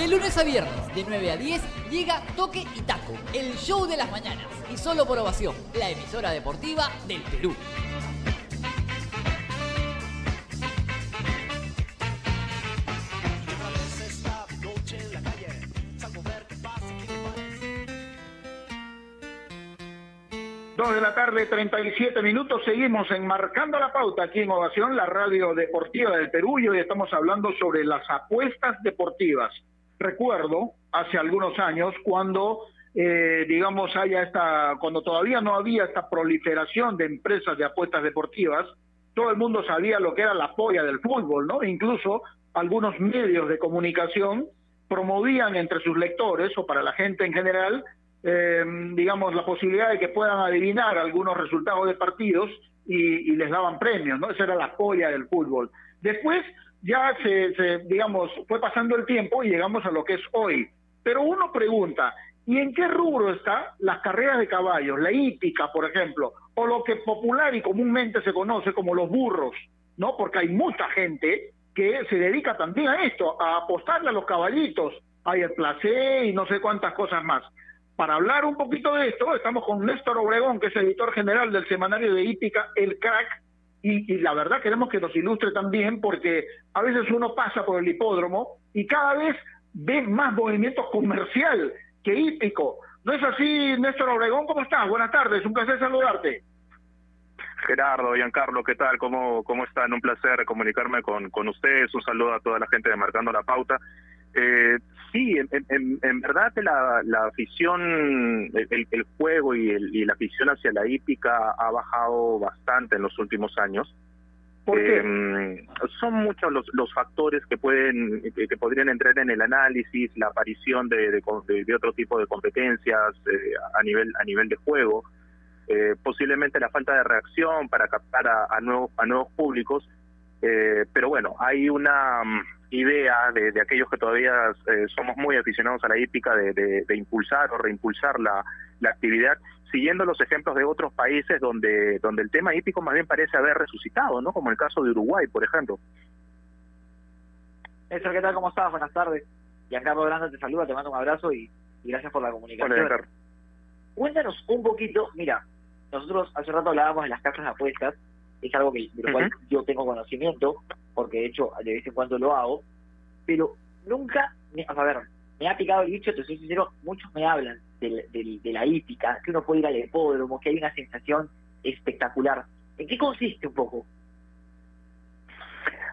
De lunes a viernes, de 9 a 10, llega Toque y Taco, el show de las mañanas. Y solo por ovación, la emisora deportiva del Perú. Dos de la tarde, 37 minutos. Seguimos enmarcando la pauta aquí en Ovación, la radio deportiva del Perú. Y hoy estamos hablando sobre las apuestas deportivas. Recuerdo hace algunos años cuando, eh, digamos, haya esta, cuando todavía no había esta proliferación de empresas de apuestas deportivas, todo el mundo sabía lo que era la polla del fútbol, ¿no? Incluso algunos medios de comunicación promovían entre sus lectores o para la gente en general eh, digamos, la posibilidad de que puedan adivinar algunos resultados de partidos y, les daban premios, ¿no? Esa era la polla del fútbol. Después ya se, se, digamos, fue pasando el tiempo y llegamos a lo que es hoy. Pero uno pregunta, ¿y en qué rubro está las carreras de caballos, la hípica, por ejemplo, o lo que popular y comúnmente se conoce como los burros, ¿no? Porque hay mucha gente que se dedica también a esto, a apostarle a los caballitos, hay el placer y no sé cuántas cosas más. Para hablar un poquito de esto, estamos con Néstor Obregón, que es editor general del semanario de hípica El Crack, y, la verdad queremos que nos ilustre también, porque a veces uno pasa por el hipódromo y cada vez ve más movimiento comercial que hípico. ¿No es así, Néstor Obregón? ¿Cómo estás? Buenas tardes, un placer saludarte. Gerardo, Giancarlo, ¿qué tal? ¿Cómo, cómo están? Un placer comunicarme con, con ustedes. Un saludo a toda la gente de Marcando la Pauta. Eh, sí, en, en, verdad la, la afición, el, el juego y, el, y, la afición hacia la hípica ha bajado bastante en los últimos años. Eh, son muchos los, los factores que pueden que, podrían entrar en el análisis, la aparición de, de, otro tipo de competencias eh, a nivel a nivel de juego, eh, posiblemente la falta de reacción para captar a, a nuevos a nuevos públicos, eh, pero bueno, hay una idea de, de aquellos que todavía eh, somos muy aficionados a la hípica de, de, impulsar o reimpulsar la, la, actividad, siguiendo los ejemplos de otros países donde, donde el tema hípico más bien parece haber resucitado, ¿no? Como el caso de Uruguay, por ejemplo. Eso, ¿qué tal? ¿Cómo estás? Buenas tardes. Giancarlo Grande te saluda, te mando un abrazo y, gracias por la comunicación. Cuéntanos un poquito, mira, nosotros hace rato hablábamos de las casas de apuestas, es algo que de lo cual yo tengo conocimiento, porque de hecho de vez en cuando lo hago, pero nunca, me, a ver, me ha picado el bicho, te soy sincero, muchos me hablan de, de, la hípica, que uno puede ir al hipódromo, que hay una sensación espectacular. ¿En qué consiste un poco?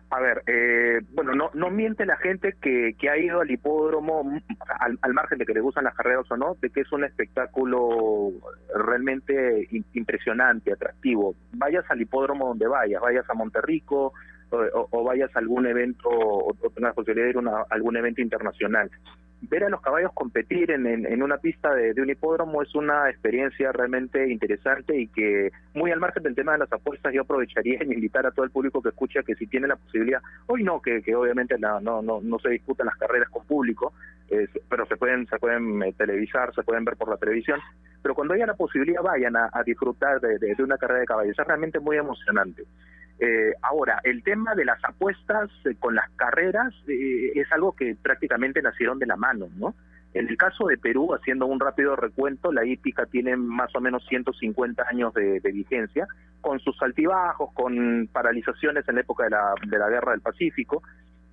A ver, eh, bueno, no, no miente la gente que, que ha ido al hipódromo, mm, al, al, margen de que le gustan las carreras o no, de que es un espectáculo realmente impresionante, atractivo. Vayas al hipódromo donde vayas, vayas a Monterrico o, o vayas a algún evento o, tengas posibilidad de ir a algún evento internacional ver a los caballos competir en, en, una pista de, un hipódromo es una experiencia realmente interesante y que muy al margen del tema de las apuestas yo aprovecharía *laughs* en invitar a todo el público que escucha que si tiene la posibilidad, hoy no, que, obviamente no, no, no se disputan las carreras con público, pero se pueden se pueden eh, televisar, se pueden ver por la televisión, pero cuando haya la posibilidad vayan a, disfrutar de, de, una carrera de caballos, es realmente muy emocionante. Eh, ahora, el tema de las apuestas eh, con las carreras eh, es algo que prácticamente nacieron de la mano, ¿no? En el caso de Perú, haciendo un rápido recuento, la hípica tiene más o menos 150 años de, vigencia, con sus altibajos, con paralizaciones en la época de la, de la Guerra del Pacífico,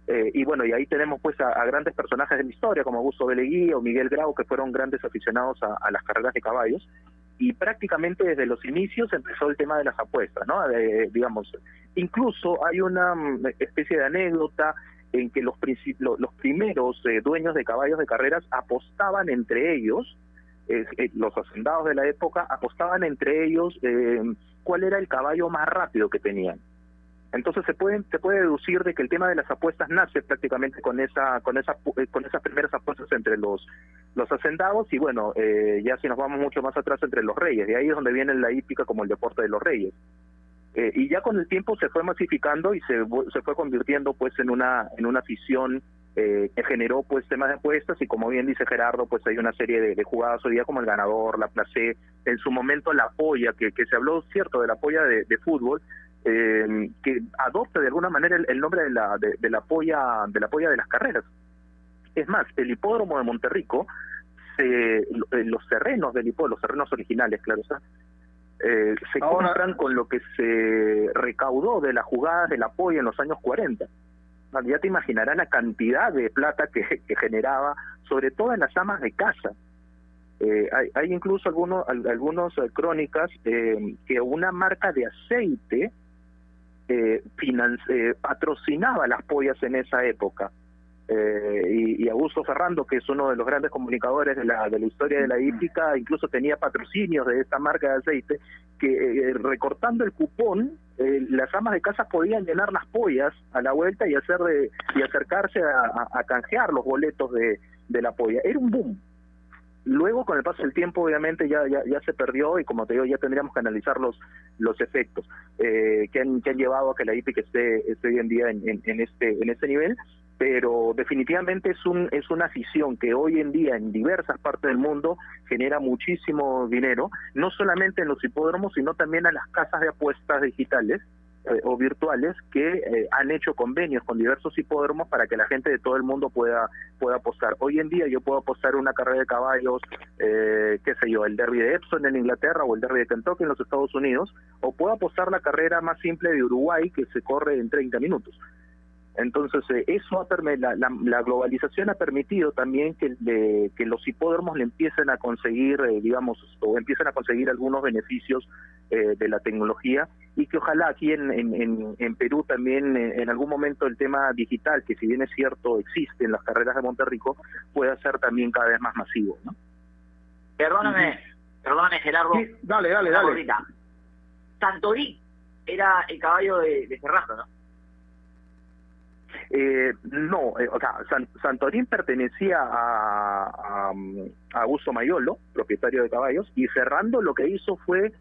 y bueno, y ahí tenemos pues a, grandes personajes de la historia, como Augusto Beleguí o Miguel Grau, que fueron grandes aficionados a las carreras de caballos, y prácticamente desde los inicios empezó el tema de las apuestas, ¿no? digamos, incluso hay una mm, especie de anécdota en que los, los primeros eh, dueños de caballos de carreras apostaban entre ellos, eh, los hacendados de la época apostaban entre ellos eh, cuál era el caballo más rápido que tenían. Entonces se puede, se puede deducir de que el tema de las apuestas nace prácticamente con esa, con esa, con esas primeras apuestas entre los, hacendados y bueno, eh, ya si nos vamos mucho más atrás entre los reyes, de ahí es donde viene la hípica como el deporte de los reyes. Eh, y ya con el tiempo se fue masificando y se, fue convirtiendo pues en una, en una afición eh, que generó pues temas de apuestas y como bien dice Gerardo, pues hay una serie de, jugadas hoy día como el ganador, la placé, en su momento la polla, que, que se habló cierto de la polla de, de fútbol, eh, que adopta de alguna manera el, nombre de la, de, la polla de la polla de las carreras. Es más, el hipódromo de Monterrico, se, eh, los terrenos del hipódromo, los terrenos originales, claro está, eh, se compran con lo que se recaudó de las jugadas del apoyo en los años 40. Ya te imaginarás la cantidad de plata que, *laughs* que generaba, sobre todo en las amas de casa. Eh, hay, hay, incluso algunos algunos eh, crónicas eh, que una marca de aceite eh, patrocinaba las pollas en esa época. Y, y, Augusto Ferrando, que es uno de los grandes comunicadores de la, de la historia de la hípica, incluso tenía patrocinios de esta marca de aceite, que recortando el cupón, las amas de casa podían llenar las pollas a la vuelta y hacer de, y acercarse a, a, a canjear los boletos de, de la polla. Era un boom, Luego, con el paso del tiempo, obviamente ya, ya, ya, se perdió y como te digo, ya tendríamos que analizar los, los efectos eh, que, han, que han llevado a que la IPIC esté, esté hoy en día en, en, este, en este nivel, pero definitivamente es, un, es una afición que hoy en día en diversas partes del mundo genera muchísimo dinero, no solamente en los hipódromos, sino también a las casas de apuestas digitales, eh, o virtuales que eh, han hecho convenios con diversos hipódromos para que la gente de todo el mundo pueda pueda apostar. Hoy en día yo puedo apostar una carrera de caballos, eh, qué sé yo, el Derby de Epson en Inglaterra o el Derby de Kentucky en los Estados Unidos, o puedo apostar la carrera más simple de Uruguay que se corre en 30 minutos. Entonces, eh, eso la, la, la, globalización ha permitido también que, le, que los hipódromos le empiecen a conseguir, eh, digamos, o empiecen a conseguir algunos beneficios eh, de la tecnología y que ojalá aquí en, en, en Perú también eh, en algún momento el tema digital, que si bien es cierto existe en las carreras de Monterrico, pueda ser también cada vez más masivo. ¿no? Perdóname, perdóname Gerardo. Sí, dale, dale, dale. Santorí era el caballo de, de Ferrando, ¿no? Eh, no, eh, o sea, San, Santorín pertenecía a, a, a, Augusto Mayolo, propietario de caballos, y Ferrando lo que hizo fue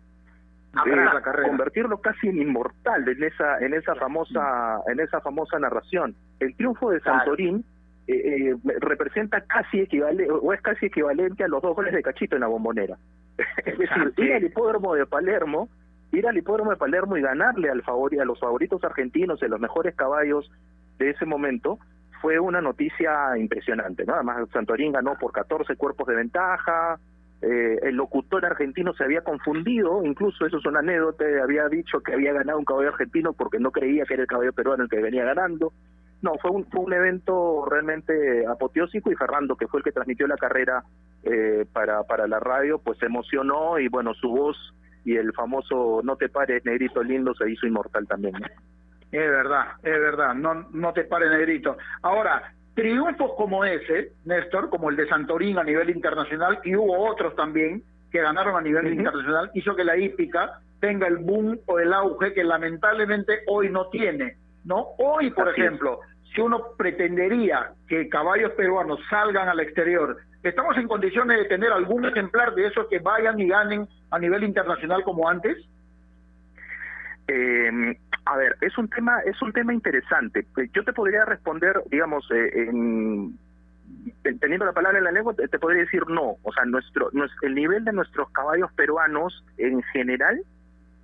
eh, convertirlo casi en inmortal en esa en esa famosa en esa famosa narración. El triunfo de Santorín eh, eh, representa casi equivalente o es casi equivalente a los dos goles de Cachito en la Bombonera. *laughs* es decir, ir al hipódromo de Palermo ir al hipódromo de Palermo y ganarle al favor a los favoritos argentinos en los mejores caballos de ese momento fue una noticia impresionante, ¿no? Además, Santorín ganó por 14 cuerpos de ventaja, eh, el locutor argentino se había confundido, incluso eso es una anécdota, había dicho que había ganado un caballo argentino porque no creía que era el caballo peruano el que venía ganando. No, fue un, fue un evento realmente apoteósico y Ferrando, que fue el que transmitió la carrera eh, para, la radio, pues se emocionó y bueno, su voz y el famoso no te pares, negrito lindo, se hizo inmortal también. Es verdad, es verdad, no, no te pares negrito. Ahora, triunfos como ese, Néstor, como el de Santorín a nivel internacional, y hubo otros también que ganaron a nivel uh -huh. internacional, hizo que la hípica tenga el boom o el auge que lamentablemente hoy no tiene, ¿no? Hoy, por Así ejemplo, es. si uno pretendería que caballos peruanos salgan al exterior, ¿estamos en condiciones de tener algún ejemplar de esos que vayan y ganen a nivel internacional como antes? Eh, a ver, es un tema es un tema interesante. Yo te podría responder, digamos, eh, en, teniendo la palabra en la lengua, te, podría decir no. O sea, nuestro, el nivel de nuestros caballos peruanos en general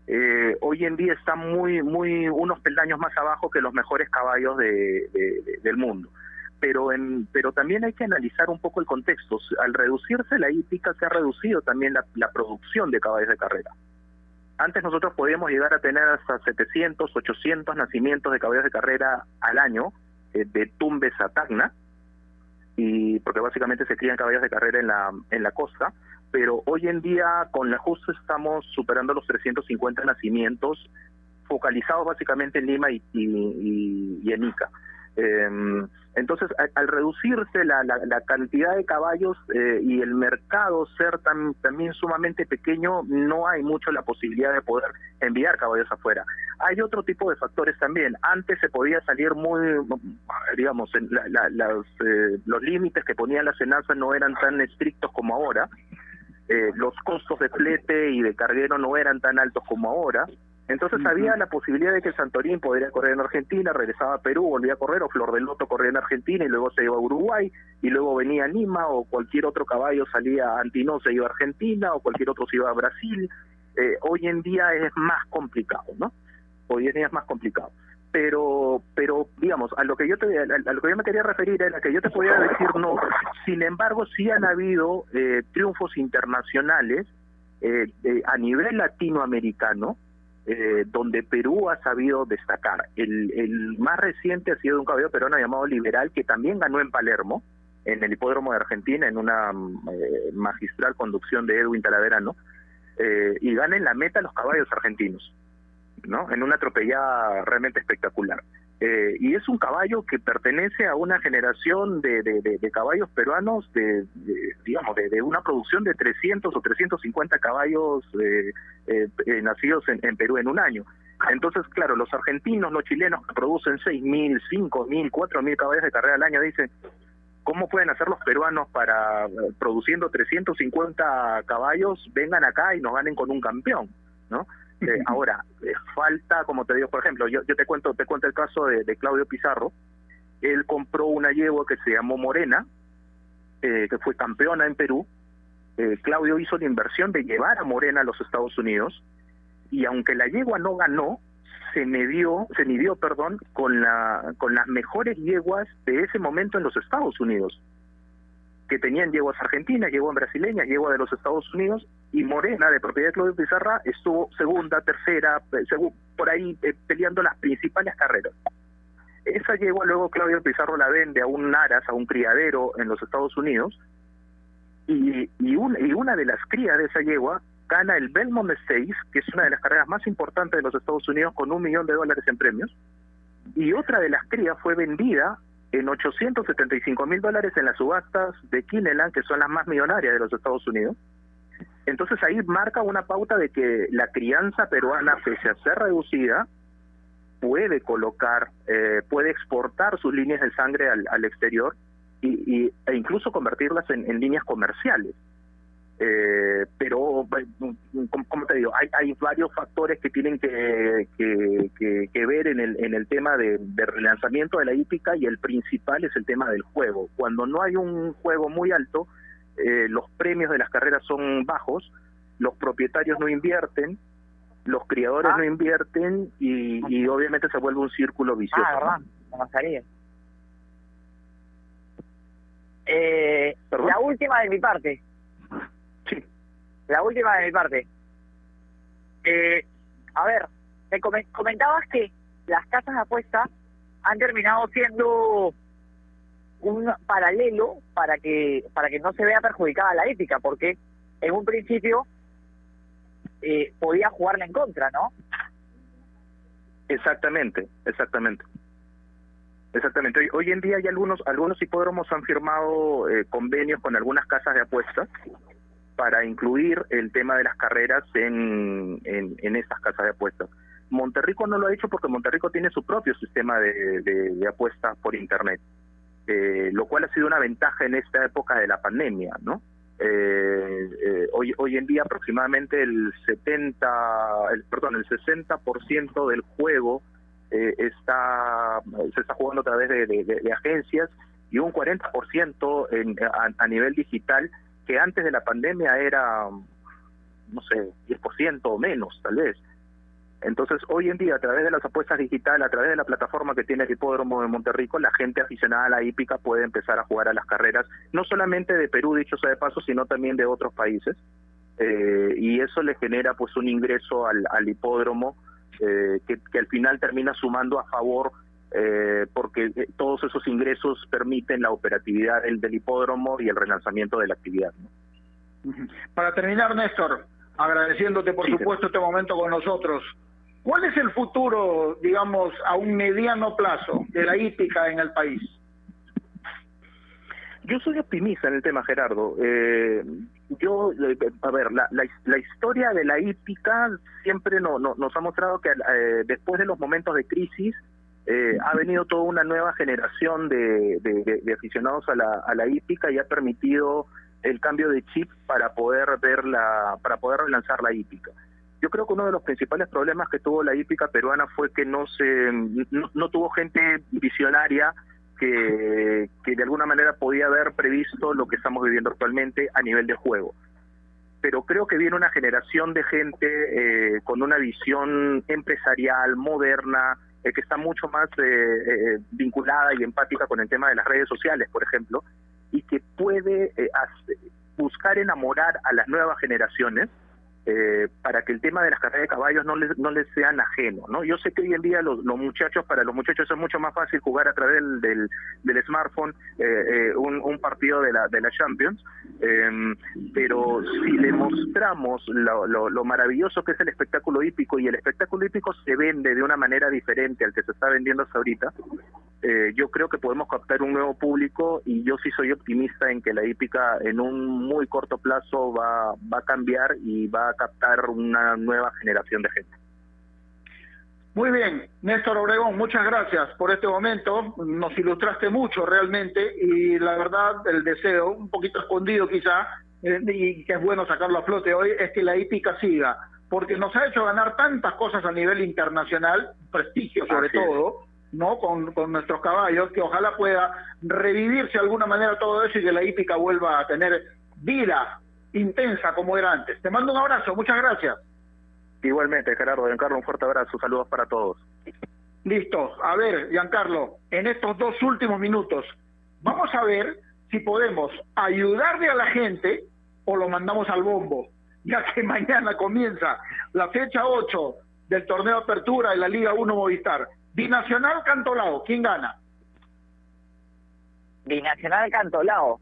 eh, hoy en día está muy muy unos peldaños más abajo que los mejores caballos de, de, de, del mundo. Pero en, pero también hay que analizar un poco el contexto. Al reducirse la hípica se ha reducido también la producción de caballos de carrera. Antes nosotros podíamos llegar a tener hasta 700, 800 nacimientos de caballos de carrera al año, eh, de Tumbes a Tacna, y porque básicamente se crían caballos de carrera en la, en la costa, pero hoy en día con la justa estamos superando los 350 nacimientos, focalizados básicamente en Lima y, en Ica. Eh, entonces, al, reducirse la, la, la, cantidad de caballos eh, y el mercado ser tan, también sumamente pequeño, no hay mucho la posibilidad de poder enviar caballos afuera. Hay otro tipo de factores también. Antes se podía salir muy, digamos, la, la, las, eh, los límites que ponían las enazas no eran tan estrictos como ahora. Eh, los costos de flete y de carguero no eran tan altos como ahora. Entonces uh -huh. había la posibilidad de que el Santorín podría correr en Argentina, regresaba a Perú, volvía a correr, o Flor del Loto corría en Argentina y luego se iba a Uruguay, y luego venía a Lima, o cualquier otro caballo salía a Antino, se iba a Argentina, o cualquier otro se iba a Brasil. Eh, hoy en día es más complicado, ¿no? Hoy en día es más complicado. pero pero digamos a lo que yo te a, lo que yo me quería referir era que yo te podía decir no sin embargo sí han habido eh, triunfos internacionales eh, a nivel latinoamericano eh, donde Perú ha sabido destacar el, el más reciente ha sido un caballero peruano llamado Liberal que también ganó en Palermo en el hipódromo de Argentina en una eh, magistral conducción de Edwin Talaverano eh, y gana en la meta los caballos argentinos ¿no? En una atropellada realmente espectacular. Eh, y es un caballo que pertenece a una generación de, de, caballos peruanos de, digamos de, una producción de 300 o 350 caballos eh, eh, nacidos en, Perú en un año. Entonces claro los argentinos los chilenos que producen 6.000 5.000 4.000 caballos de carrera al año dicen cómo pueden hacer los peruanos para produciendo 350 caballos vengan acá y nos ganen con un campeón no eh, ahora, eh, falta, como te digo, por ejemplo, yo, yo te cuento te cuento el caso de, Claudio Pizarro. Él compró una yegua que se llamó Morena, eh, que fue campeona en Perú. Claudio hizo la inversión de llevar a Morena a los Estados Unidos y aunque la yegua no ganó, se midió, se midió, perdón, con la con las mejores yeguas de ese momento en los Estados Unidos que tenían yeguas argentinas, yeguas brasileñas, yegua de los Estados Unidos, y Morena, de propiedad de Claudio Pizarra, estuvo segunda, tercera, eh, por ahí eh, peleando las principales carreras. Esa yegua luego Claudio Pizarro la vende a un Aras, a un criadero en los Estados Unidos, y, y, y una de las crías de esa yegua gana el Belmont Stakes, que es una de las carreras más importantes de los Estados Unidos, con un millón de dólares en premios, y otra de las crías fue vendida en 875 mil dólares en las subastas de Kineland, que son las más millonarias de los Estados Unidos. Entonces ahí marca una pauta de que la crianza peruana, pese a ser reducida, puede colocar, eh, puede exportar sus líneas de sangre al, exterior y, e incluso convertirlas en líneas comerciales. Eh, pero, como te digo, hay, hay varios factores que tienen que, que, ver en el, en el tema de, relanzamiento de la hípica y el principal es el tema del juego. Cuando no hay un juego muy alto, eh, los premios de las carreras son bajos, los propietarios no invierten, los criadores ah. no invierten y, obviamente se vuelve un círculo vicioso. Ah, verdad, Eh, la última de mi parte. La última de mi parte. Eh, a ver, me comentabas que las casas de apuestas han terminado siendo un paralelo para que para que no se vea perjudicada la ética, porque en un principio eh, podía jugarla en contra, ¿no? Exactamente, exactamente. Exactamente. Hoy, en día hay algunos algunos hipódromos han firmado eh, convenios con algunas casas de apuestas para incluir el tema de las carreras en, en, estas casas de apuestas. Monterrico no lo ha hecho porque Monterrico tiene su propio sistema de, apuestas por Internet, eh, lo cual ha sido una ventaja en esta época de la pandemia, ¿no? Eh, eh, hoy, hoy en día aproximadamente el 70, el, perdón, el 60% del juego está se está jugando a través de, agencias y un 40% en, a nivel digital que antes de la pandemia era, no sé, 10% o menos, tal vez. Entonces, hoy en día, a través de las apuestas digitales, a través de la plataforma que tiene el hipódromo de Monterrico, la gente aficionada a la hípica puede empezar a jugar a las carreras, no solamente de Perú, dicho sea de paso, sino también de otros países. Eh, y eso le genera pues un ingreso al, hipódromo eh, que, que, al final termina sumando a favor eh, porque eh, todos esos ingresos permiten la operatividad del, del hipódromo y el relanzamiento de la actividad. Para terminar, Néstor, agradeciéndote por supuesto este momento con nosotros, ¿cuál es el futuro, digamos, a un mediano plazo de la hípica en el país? Yo soy optimista en el tema, Gerardo. Eh, yo, eh, a ver, la, la, historia de la hípica siempre no, nos ha mostrado que después de los momentos de crisis, eh, ha venido toda una nueva generación de, aficionados a la, a la hípica y ha permitido el cambio de chip para poder ver la, para poder relanzar la hípica. Yo creo que uno de los principales problemas que tuvo la hípica peruana fue que no se no, tuvo gente visionaria que, que de alguna manera podía haber previsto lo que estamos viviendo actualmente a nivel de juego. Pero creo que viene una generación de gente eh, con una visión empresarial, moderna, eh, que está mucho más eh, eh, vinculada y empática con el tema de las redes sociales, por ejemplo, y que puede eh, buscar enamorar a las nuevas generaciones eh, para que el tema de las carreras de caballos no les, no les sean ajeno, ¿no? Yo sé que hoy en día los, muchachos, para los muchachos es mucho más fácil jugar a través del, del, del smartphone eh, eh, un, partido de la, de la Champions, eh, pero si le mostramos lo, lo, lo maravilloso que es el espectáculo hípico y el espectáculo hípico se vende de una manera diferente al que se está vendiendo hasta ahorita, eh, yo creo que podemos captar un nuevo público y yo sí soy optimista en que la hípica en un muy corto plazo va, va a cambiar y va a captar una nueva generación de gente. Muy bien, Néstor Obregón, muchas gracias por este momento. Nos ilustraste mucho realmente y la verdad, el deseo, un poquito escondido quizá, eh, y que es bueno sacarlo a flote hoy, es que la hípica siga, porque nos ha hecho ganar tantas cosas a nivel internacional, prestigio sobre Así es. todo, ¿no? Con, con nuestros caballos, que ojalá pueda revivirse de alguna manera todo eso y que la hípica vuelva a tener vida intensa como era antes. Te mando un abrazo, muchas gracias. Igualmente, Gerardo, Giancarlo, un fuerte abrazo, saludos para todos. Listo. A ver, Giancarlo, en estos dos últimos minutos, vamos a ver si podemos ayudarle a la gente o lo mandamos al bombo, ya que *laughs* mañana comienza la fecha 8 del torneo de apertura de la Liga 1 Movistar. Binacional Cantolao, ¿quién gana? Binacional Cantolao.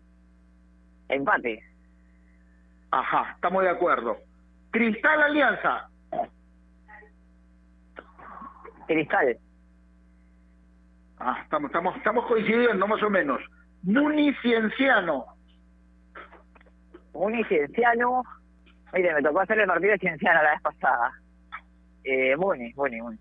Empate. Ajá, estamos de acuerdo. Cristal Alianza. Cristal. Ah, estamos, estamos, estamos coincidiendo más o menos. Muni Cienciano. Muni Cienciano. Mire, me tocó hacer el partido de Cienciano la vez pasada. Eh, Muni, Muni, Muni.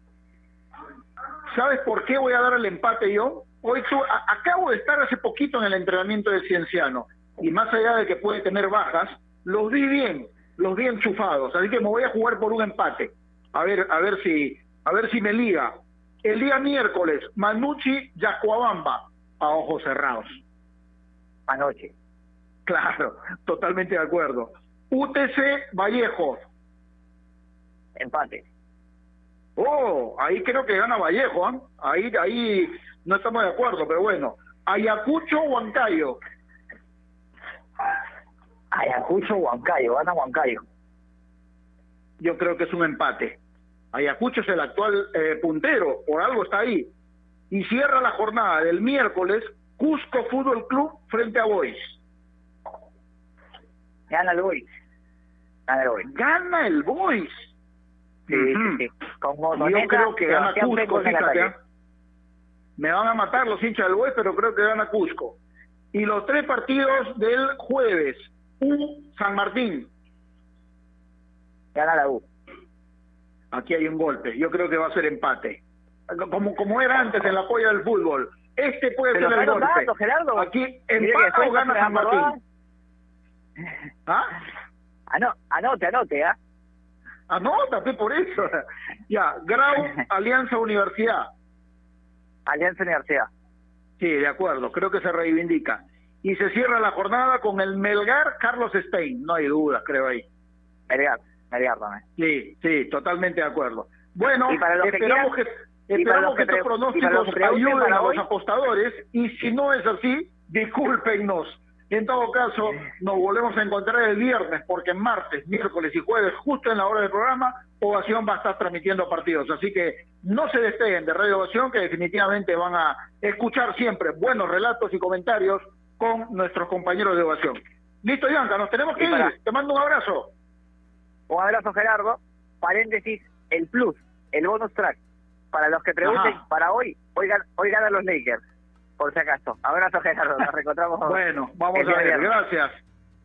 ¿Sabes por qué voy a dar el empate yo? Hoy a- acabo de estar hace poquito en el entrenamiento de Cienciano y más allá de que puede tener bajas, los vi bien, los vi enchufados, así que me voy a jugar por un empate. A ver, a ver si, a ver si me liga. El día miércoles, Manucci Yacuabamba, a ojos cerrados. Anoche. Claro, totalmente de acuerdo. UTC Vallejo. Empate. Oh, ahí creo que gana Vallejo, ¿ah? Ahí, ahí no estamos de acuerdo, pero bueno. Ayacucho Huancayo. Ayacucho, Huancayo, gana Huancayo. Yo creo que es un empate. Ayacucho es el actual eh, puntero, por algo está ahí. Y cierra la jornada del miércoles Cusco Fútbol Club frente a Boys. Gana el Boys. Gana el Boys. Gana el Boys. Sí, sí, sí. Yo creo que gana Cusco, fíjate. ¿ah? Me van a matar los hinchas del Boys, pero creo que gana Cusco. Y los tres partidos del jueves. U San Martín. Gana la U. Aquí hay un golpe. Yo creo que va a ser empate. Como, como era antes en la polla del fútbol. Este puede Pero ser el golpe. Gerardo. Aquí empata o gana San Martín. roban. ¿Ah? Ano, anote, anote, ¿ah? Anótate por eso. ya, Grau, Alianza Universidad. Alianza Universidad. Sí, de acuerdo, creo que se reivindica. Y se cierra la jornada con el Melgar Carlos Stein, no hay dudas, creo ahí. Melgar, Melgar también. Sí, sí, totalmente de acuerdo. Bueno, Y para los que esperamos que, quieran- para esperamos que que estos pronósticos que ayuden a los apostadores y si no es así, discúlpenos. En todo caso, nos volvemos a encontrar el viernes, porque martes, miércoles y jueves, justo en la hora del programa, Ovación va a estar transmitiendo partidos. Así que no se despeguen de Radio Ovación, que definitivamente van a escuchar siempre buenos relatos y comentarios con nuestros compañeros de Ovación. Listo, Bianca, nos tenemos que Y para- ir. Te mando un abrazo. Un abrazo, Gerardo. Paréntesis, el plus, el bonus track. Para los que pregunten, Ajá. para hoy, hoy, gan- hoy ganan los Lakers. Por si acaso. Abrazo, Gerardo. Nos reencontramos. *laughs* Bueno, vamos a ver, gracias.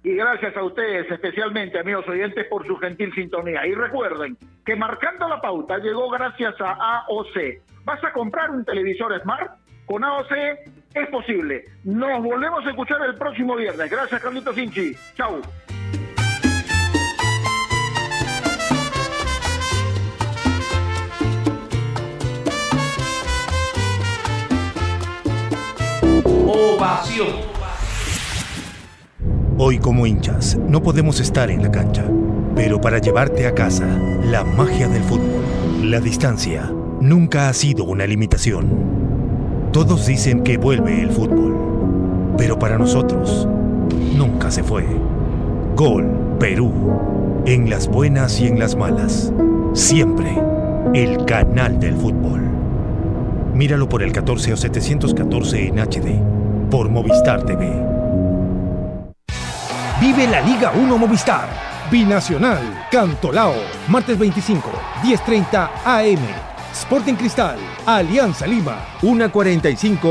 Y gracias a ustedes, especialmente amigos oyentes, por su gentil sintonía. Y recuerden que marcando la pauta llegó gracias a AOC. ¿Vas a comprar un televisor Smart? Con AOC es posible. Nos volvemos a escuchar el próximo viernes. Gracias, Carlitos Inchi. Chau. Ovación. Hoy como hinchas no podemos estar en la cancha, pero para llevarte a casa, la magia del fútbol, la distancia, nunca ha sido una limitación. Todos dicen que vuelve el fútbol, pero para nosotros nunca se fue. Gol, Perú, en las buenas y en las malas, siempre el canal del fútbol. Míralo por el 14 o 714 en HD, por Movistar TV. Vive la Liga 1 Movistar. Binacional, Cantolao, martes 25, 10.30 AM. Sporting Cristal, Alianza Lima, 1.45